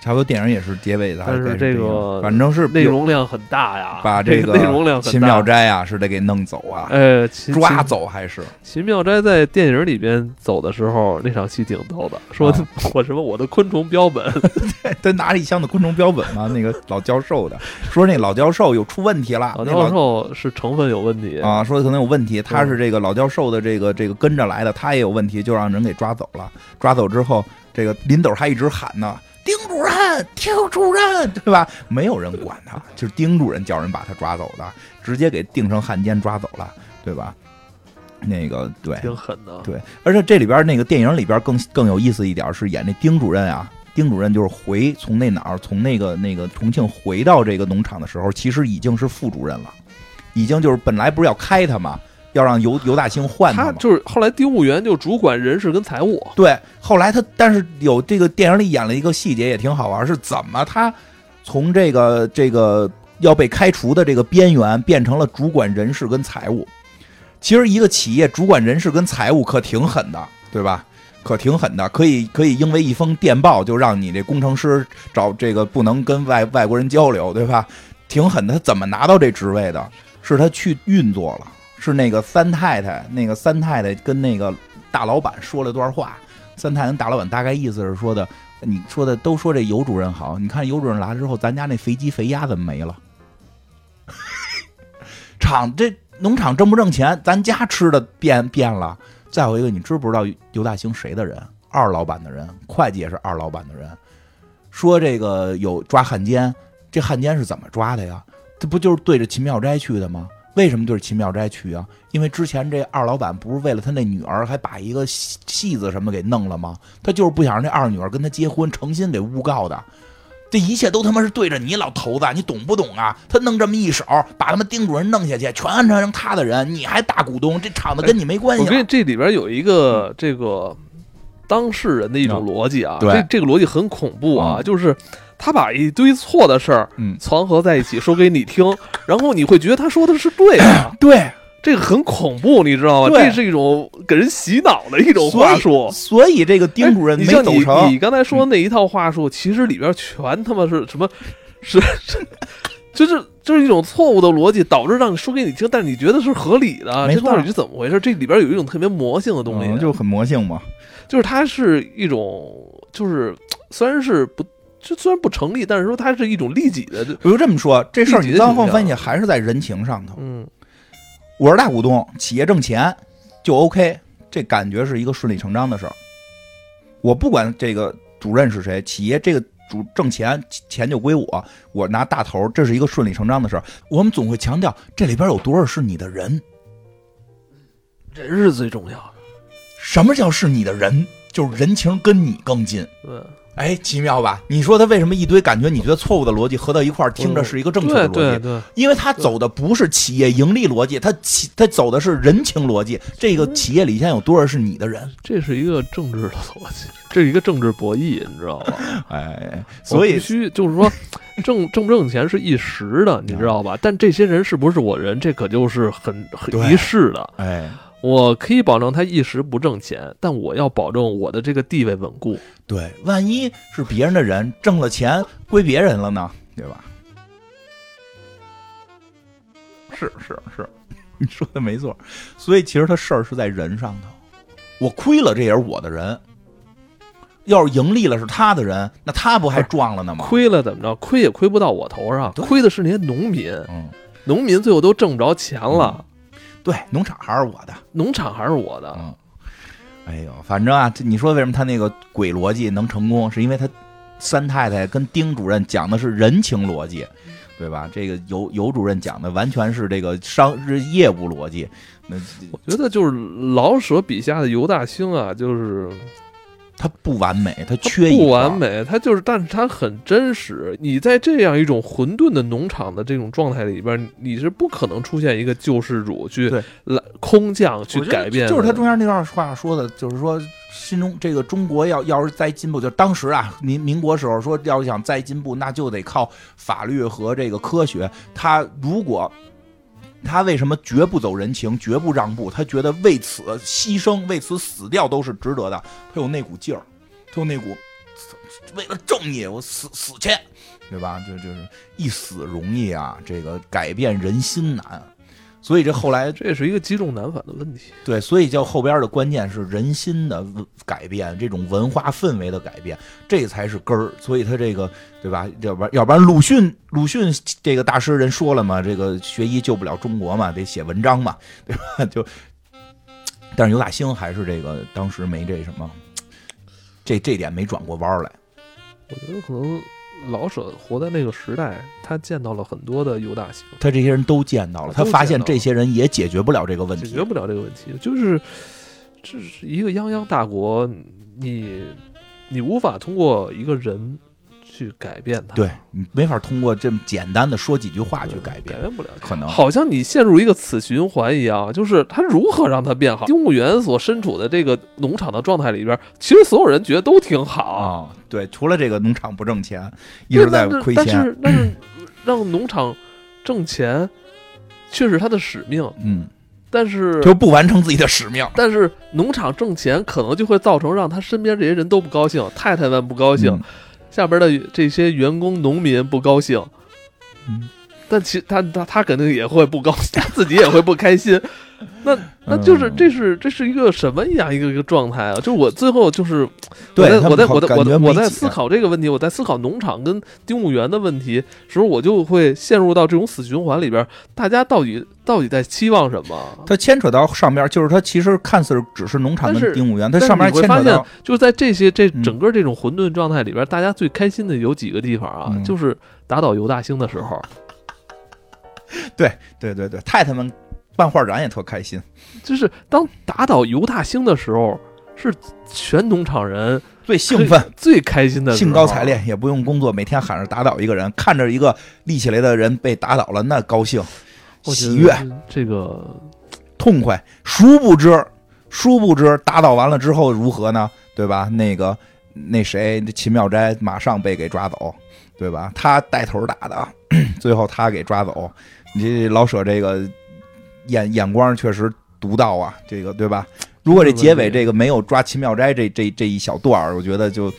差不多电影也是结尾的，但是这个反正是内容量很大呀。把个这内容量秦。妙斋啊是得给弄走啊，呃，秦抓走还是秦妙斋在电影里边走的时候，那场戏挺逗的，说啊我什么我的昆虫标本，*laughs* 他拿着一箱子昆虫标本嘛？那个老教授的说那老教授又出问题了，老教授是成分有问题。啊说可能有问题，他是这个老教授的这个这个跟着来的，他也有问题，就让人给抓走了。抓走之后，这个林斗还一直喊呢。丁主任，丁主任，对吧？没有人管他，就是丁主任叫人把他抓走的，直接给定成汉奸抓走了，对吧？那个对挺狠的。对，而且这里边那个电影里边更更有意思一点是演那丁主任啊，丁主任就是回从那哪儿从那个那个重庆回到这个农场的时候，其实已经是副主任了，已经就是本来不是要开他吗，要让尤尤大兴换他嘛。就是后来丁务员就主管人事跟财务，对，后来他但是有这个电影里演了一个细节也挺好玩，是怎么他从这个这个要被开除的这个边缘变成了主管人事跟财务。其实一个企业主管人事跟财务可挺狠的，对吧？可挺狠的，可以可以因为一封电报就让你这工程师找这个不能跟外外国人交流，对吧？挺狠的。他怎么拿到这职位的？是他去运作了，是那个三太太，那个三太太跟那个大老板说了段话。三太太跟大老板大概意思是说的，你说的都说这尤主任好，你看尤主任来了之后，咱家那肥鸡肥鸭怎么没了？*laughs* 厂这农场挣不挣钱？咱家吃的变变了。再有一个，你知不知道尤大兴谁的人？二老板的人，会计也是二老板的人。说这个有抓汉奸，这汉奸是怎么抓的呀？这不就是对着秦妙斋去的吗？为什么就是秦妙斋去啊？因为之前这二老板不是为了他那女儿，还把一个戏戏子什么给弄了吗？他就是不想让这二女儿跟他结婚，诚心给诬告的。这一切都他妈是对着你老头子，你懂不懂啊？他弄这么一手，把他们丁主任弄下去，全成成他的人，你还大股东，这厂子跟你没关系了。我跟你这里边有一个这个当事人的一种逻辑啊，对这这个逻辑很恐怖啊，嗯就是他把一堆错的事儿嗯，攒合在一起说给你听，*laughs* 然后你会觉得他说的是对的，*laughs* 对，这个很恐怖，你知道吗？这是一种给人洗脑的一种话术。所以这个丁主任没走成。你刚才说的那一套话术，其实里边全他妈是什么？是是，就是就是一种错误的逻辑，导致让你说给你听，但是你觉得是合理的，没这到底是怎么回事？这里边有一种特别魔性的东西，嗯就很魔性嘛。就是它是一种，就是虽然是不，就虽然不成立，但是说它是一种利己的，比如这么说，这事儿你利己的倾向刚放分析还是在人情上头。嗯，我是大股东，企业挣钱就 OK，这感觉是一个顺理成章的事儿。我不管这个主任是谁，企业这个主挣钱，钱就归我，我拿大头，这是一个顺理成章的事儿。我们总会强调这里边有多少是你的人，人是最重要的，什么叫是你的人？就是人情跟你更近。对哎，奇妙吧？你说他为什么一堆感觉你觉得错误的逻辑合到一块儿，听着是一个正确的逻辑？对对对，因为他走的不是企业盈利逻辑，他企他走的是人情逻辑。这个企业里现在有多少是你的人？这是一个政治的逻辑，这是一个政治博弈，你知道吧？哎，所以我必须就是说，挣挣不挣钱是一时的，你知道吧？但这些人是不是我人，这可就是很很对一世的。哎，我可以保证他一时不挣钱，但我要保证我的这个地位稳固。对，万一是别人的人挣了钱归别人了呢？对吧？是是是，你 *laughs* 说的没错。所以其实他事儿是在人上头。我亏了，这也是我的人。要是盈利了是他的人，那他不还赚了呢吗？亏了怎么着？亏也亏不到我头上，亏的是那些农民。嗯，农民最后都挣不着钱了，对，农场还是我的。农场还是我的。嗯，哎呦，反正啊，这你说为什么他那个鬼逻辑能成功？是因为他三太太跟丁主任讲的是人情逻辑，对吧？这个尤尤主任讲的完全是这个商是业务逻辑。那我觉得就是老舍笔下的尤大兴啊，就是他不完美，他他缺不完。美，它就是，但是它很真实。你在这样一种混沌的农场的这种状态里边，你是不可能出现一个救世主去来空降去改变。就是他中间那段话说的，就是说，新中这个中国要要是再进步，就当时啊，民民国时候说，要想再进步，那就得靠法律和这个科学。他如果他为什么绝不走人情，绝不让步？他觉得为此牺牲，为此死掉都是值得的。他有那股劲儿，他有那股为了正义，我死死去，对吧？就就是一死容易啊，这个改变人心难。所以这后来这也是一个积重难返的问题。对，所以叫后边的关键是人心的改变，这种文化氛围的改变，这才是根儿。所以他这个对吧？要不然要不然鲁迅鲁迅这个大诗人说了嘛，这个学医救不了中国嘛，得写文章嘛，对吧？就，但是尤大兴还是这个当时没这什么，这这点没转过弯来。我觉得可能老舍活在那个时代，他见到了很多的犹大型，他这些人都见到了，他发现这些人也解决不了这个问题解决。不了这个问题。就是这是一个泱泱大国，你你无法通过一个人去改变它，对你没法通过这么简单的说几句话去改变，改变不了。可能好像你陷入一个死循环一样，就是他如何让它变好？丁务员所身处的这个农场的状态里边，其实所有人觉得都挺好，啊，对，除了这个农场不挣钱，一直在亏钱但是但是让农场挣钱，却是他的使命。嗯，但是就不完成自己的使命。但是农场挣钱可能就会造成让他身边这些人都不高兴，太太们不高兴，嗯下边的这些员工农民不高兴。嗯但其他他他肯定也会不高兴，他自己也会不开心。*laughs* 那那就是嗯这是这是一个什么样一个一个状态啊？就是我最后就是对我在我在我在我在思考这个问题，我在思考农场跟丁务员的问题时候，我就会陷入到这种死循环里边。大家到底到底在期望什么？它牵扯到上边，就是它其实看似只是农场跟丁务员，它上面你会发现牵扯到，就是在这些这嗯整个这种混沌状态里边，大家最开心的有几个地方啊，嗯就是打倒尤大兴的时候，*laughs* 对对对对，太他们办画展也特开心，就是当打倒犹大星的时候，是全农场人最兴奋。最开心的兴高采。烈，也不用工作，每天喊着打倒一个人，看着一个立起来的人被打倒了，那高兴、喜悦、这个痛快。殊不知，殊不知打倒完了之后如何呢？对吧？那个那谁，秦妙斋马上被给抓走，对吧？他带头打的，*clears throat* 最后他给抓走。你这老舍这个眼眼光确实独到啊，这个对吧？如果这结尾这个没有抓秦妙斋这这这一小段儿，我觉得就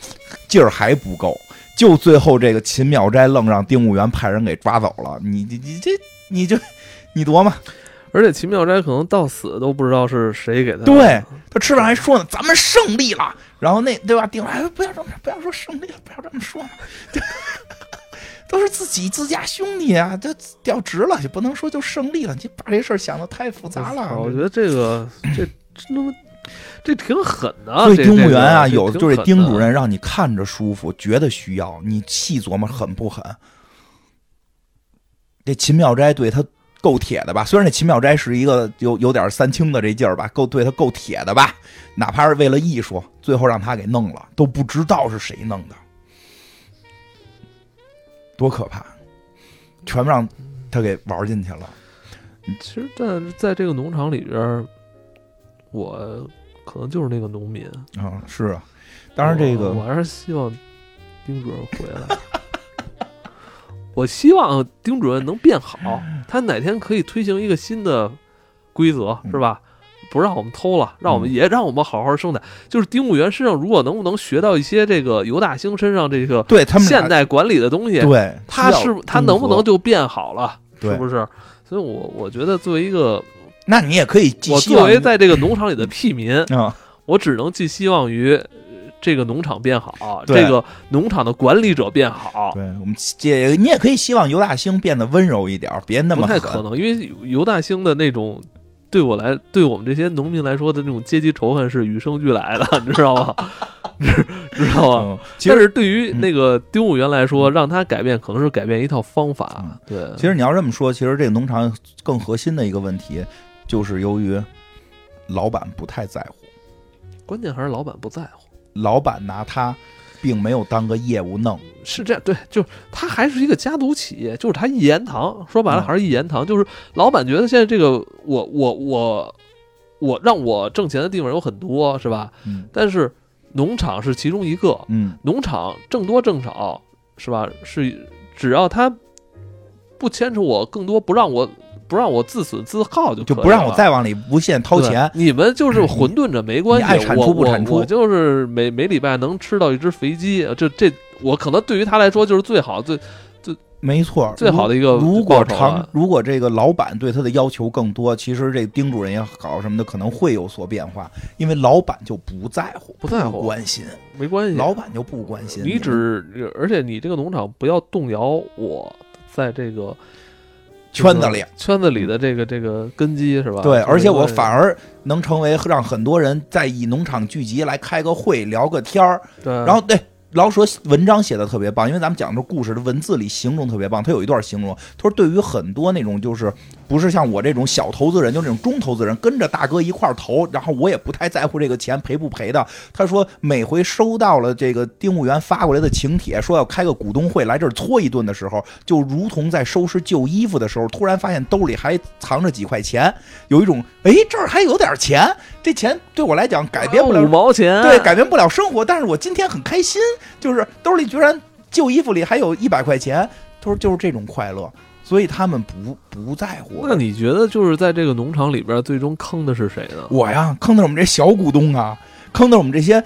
劲儿还不够。就最后这个秦妙斋愣让丁务员派人给抓走了，你你你这你就你琢磨，而且秦妙斋可能到死都不知道是谁给他。对，他吃饭还说呢，咱们胜利了。然后那对吧？丁务员哎不要这么不要说胜利了，不要这么说嘛，都是自己自家兄弟啊，这调职了，也不能说就胜利了，你把这事儿想的太复杂了。我觉得这个这这他妈这挺狠的啊。所以这丁务员啊，这个有就是丁主任让你看着舒服，觉得需要，你细琢磨狠不狠？这秦妙斋对他够铁的吧？虽然这秦妙斋是一个有有点三清的这劲儿吧，够对他够铁的吧？哪怕是为了艺术，最后让他给弄了，都不知道是谁弄的，多可怕！全让他给玩进去了。其实，但在这个农场里边，我可能就是那个农民。啊、是啊，当然这个我我还是希望丁主任回来。我希望丁主任能变好，*laughs* 他哪天可以推行一个新的规则，嗯是吧？不让我们偷了，让我们也让我们好好生产。就是丁务员身上，如果能不能学到一些这个尤大兴身上这个对他们现代管理的东西，对他是他能不能就变好了？是不是？所以我我觉得作为一个那你也可以寄我希望于作为在这个农场里的屁民，啊。*laughs* 我只能寄希望于呃这个农场变好，这个农场的管理者变好。对我们这你也可以希望尤大兴变得温柔一点，别那么不太可能，因为尤大兴的那种。对我来，对我们这些农民来说的那种阶级仇恨是与生俱来的，*laughs* 你知道吗？知知道吗？嗯，其实但是对于嗯那个丁务员来说，让他改变可能是改变一套方法嗯。对，其实你要这么说，其实这个农场更核心的一个问题，就是由于老板不太在乎，关键还是老板不在乎。老板拿他并没有当个业务弄，是这样，对，就是他还是一个家族企业，就是他一言堂，说白了嗯还是一言堂，就是老板觉得现在这个我我我我让我挣钱的地方有很多，是吧？嗯但是农场是其中一个，嗯，农场挣多挣少，是吧？是只要他不牵扯我更多，不让我不让我自损自耗就就不让我再往里无限掏钱，你们就是混沌着没关系，你爱产出不产出。我就是每每礼拜能吃到一只肥鸡，这这我可能对于他来说就是最好最最没错，最好的一个如果长，如果这个老板对他的要求更多，其实这丁主任也好什么的可能会有所变化，因为老板就不在乎，不在乎关心，没关系。老板就不关心你只而且你这个农场不要动摇我在这个圈子里。圈子里的这个这个根基是吧？对，而且我反而能成为让很多人在以农场聚集来开个会聊个天儿，对，然后对老舍文章写的特别棒，因为咱们讲的故事的文字里形容特别棒。他有一段形容，他说对于很多那种就是不是像我这种小投资人，就这种中投资人，跟着大哥一块儿投，然后我也不太在乎这个钱赔不赔的。他说每回收到了这个丁务员发过来的请帖，说要开个股东会来这儿搓一顿的时候，就如同在收拾旧衣服的时候，突然发现兜里还藏着几块钱，有一种哎这儿还有点钱，这钱对我来讲改变不了五毛钱，对，改变不了生活，但是我今天很开心，就是兜里居然旧衣服里还有一百块钱，他说就是这种快乐，所以他们不不在乎。那你觉得就是在这个农场里边，最终坑的是谁呢？我呀，坑的是我们这小股东啊，坑的是我们这些。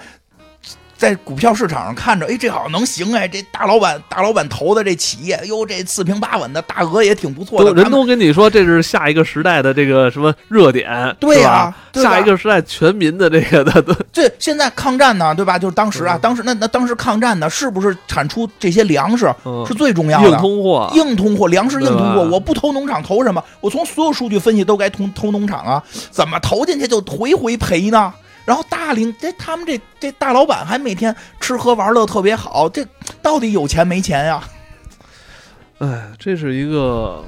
在股票市场上看着，哎，这好像能行哎，这大老板大老板投的这企业，哟，这四平八稳的，大额也挺不错的。人都跟你说这是下一个时代的这个什么热点，对呀，下一个时代全民的这个的。*laughs* 对，现在抗战呢，对吧？就是当时啊，当时那那当时抗战呢，是不是产出这些粮食是最重要的？硬通货，硬通货，粮食硬通货。我不投农场投什么？我从所有数据分析都该投投农场啊，怎么投进去就回回赔呢？然后大领这他们这这大老板还每天吃喝玩乐特别好，这到底有钱没钱呀？*laughs* 哎，这是一个，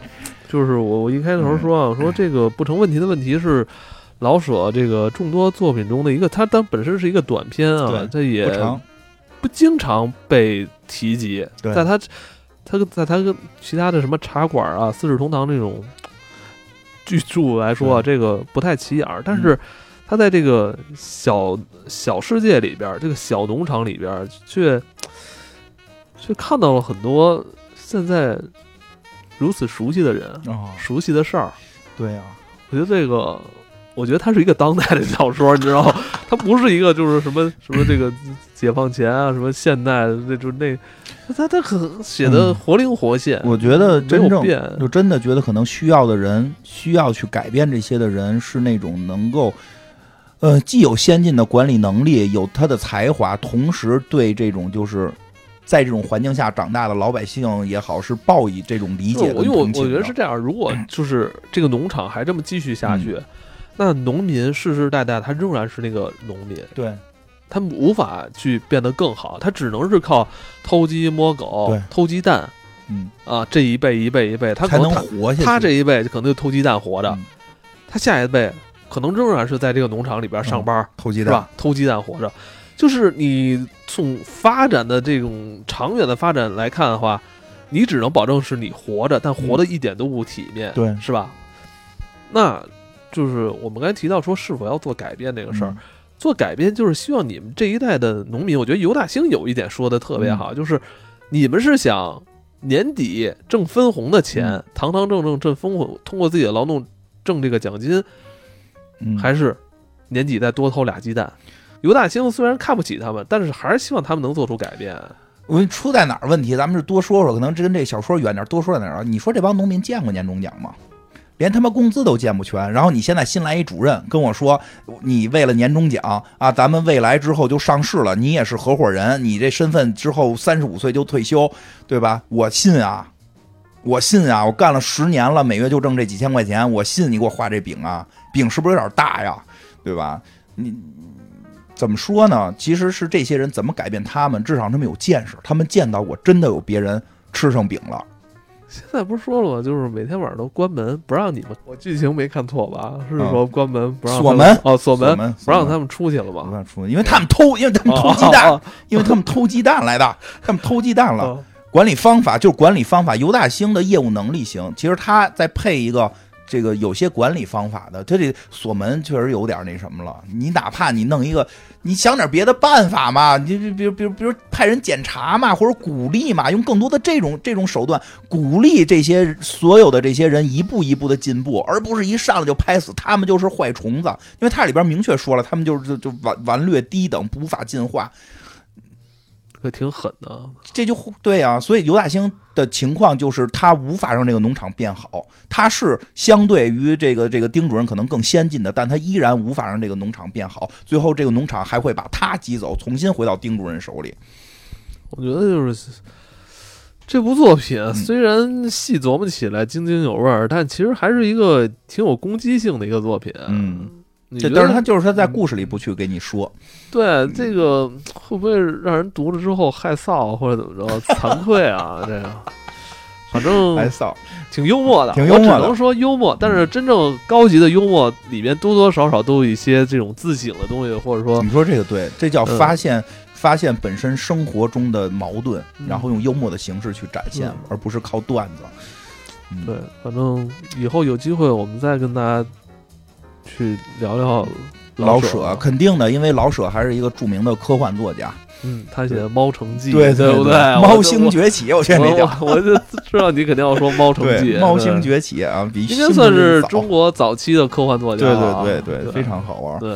就是我我一开头说啊，我说这个不成问题的问题是老舍这个众多作品中的一个，他当本身是一个短篇啊，这也不经常被提及，在他他在他跟其他的什么茶馆啊、四世同堂这种巨著来说啊，这个不太起眼，但是。他在这个小小世界里边，这个小农场里边，却却看到了很多现在如此熟悉的人啊，熟悉的事儿。对呀，我觉得这个，我觉得它是一个当代的小说，你知道吗？*laughs* 它不是一个就是什么什么这个解放前啊，什么现代那就那，他他很写的活灵活现。我觉得真正就真的觉得可能需要的人，需要去改变这些的人，是那种能够。呃，既有先进的管理能力，有他的才华，同时对这种就是在这种环境下长大的老百姓也好，是报以这种理解。因为我我觉得是这样，如果 *clears throat* 就是这个农场还这么继续下去，那农民世世代代他仍然是那个农民，对，他无法去变得更好，他只能是靠偷鸡摸狗、偷鸡蛋，嗯啊，这一辈一辈一辈，他才能活下去。他这一辈可能就偷鸡蛋活着，他下一辈。可能仍然是在这个农场里边上班，偷鸡蛋是吧？偷鸡蛋活着，就是你从发展的这种长远的发展来看的话，你只能保证是你活着，但活的一点都不体面，对，是吧？那就是我们刚才提到说是否要做改变这个事儿，做改变就是希望你们这一代的农民，我觉得尤大兴有一点说的特别好，就是你们是想年底挣分红的钱，堂堂正正挣分红，通过自己的劳动挣这个奖金。还是年底再多偷俩鸡蛋。刘大兴虽然看不起他们，但是还是希望他们能做出改变。我出在哪儿问题？咱们是多说说，可能这跟这小说远点，多说点儿。你说这帮农民见过年终奖吗？连他妈工资都见不全。然后你现在新来一主任跟我说，你为了年终奖啊，咱们未来之后就上市了，你也是合伙人，你这身份之后三十五岁就退休，对吧？我信啊，我信啊，我干了十年了，每月就挣这几千块钱，我信你给我画这饼啊。饼是不是有点大呀？对吧？你怎么说呢？其实是这些人怎么改变他们？至少他们有见识，他们见到过真的有别人吃上饼了。*laughs* 现在不是说了吗？就是每天晚上都关门，不让你们。我剧情没看错吧？是说关门不让锁门哦，锁门不让他们出去了吧？不让出，因为他们偷，因为他们偷鸡蛋，*laughs* 因为他们偷鸡蛋来的，他们偷鸡蛋了。管理方法就是管理方法。尤大兴的业务能力行，其实他再配一个。这个有些管理方法的，他这锁门确实有点那什么了。你哪怕你弄一个，你想点别的办法嘛？你比如比如比如派人检查嘛，或者鼓励嘛，用更多的这种这种手段鼓励这些所有的这些人一步一步的进步，而不是一上来就拍死他们就是坏虫子。因为它里边明确说了，他们就是就就顽顽劣低等，无法进化。可挺狠的，这就对啊。所以尤大兴的情况就是他无法让这个农场变好，他是相对于这个这个丁主任可能更先进的，但他依然无法让这个农场变好。最后这个农场还会把他挤走，重新回到丁主任手里。我觉得就是这部作品虽然细琢磨起来津津有味儿，但其实还是一个挺有攻击性的一个作品。嗯，但是他就是他在故事里不去给你说，对这个会不会让人读了之后害臊或者怎么着惭愧啊？这个，反正 *laughs* 害臊。挺幽默的，挺幽默的我只能说幽默。但是真正高级的幽默里面多多少少都有一些这种自省的东西，或者说你说这个对，这叫嗯发现、发现本身生活中的矛盾，嗯然后用幽默的形式去展现，嗯而不是靠段子。嗯对，反正以后有机会我们再跟大家去聊聊老舍舍肯定的，因为老舍还是一个著名的科幻作家。嗯，他写的《猫城记》对对不对，猫星崛起，我觉得那叫。我就知道你肯定要说《猫城记》，*laughs* 猫星崛起啊，比应该算是中国国早期的科幻作家对对对对非常好玩。对，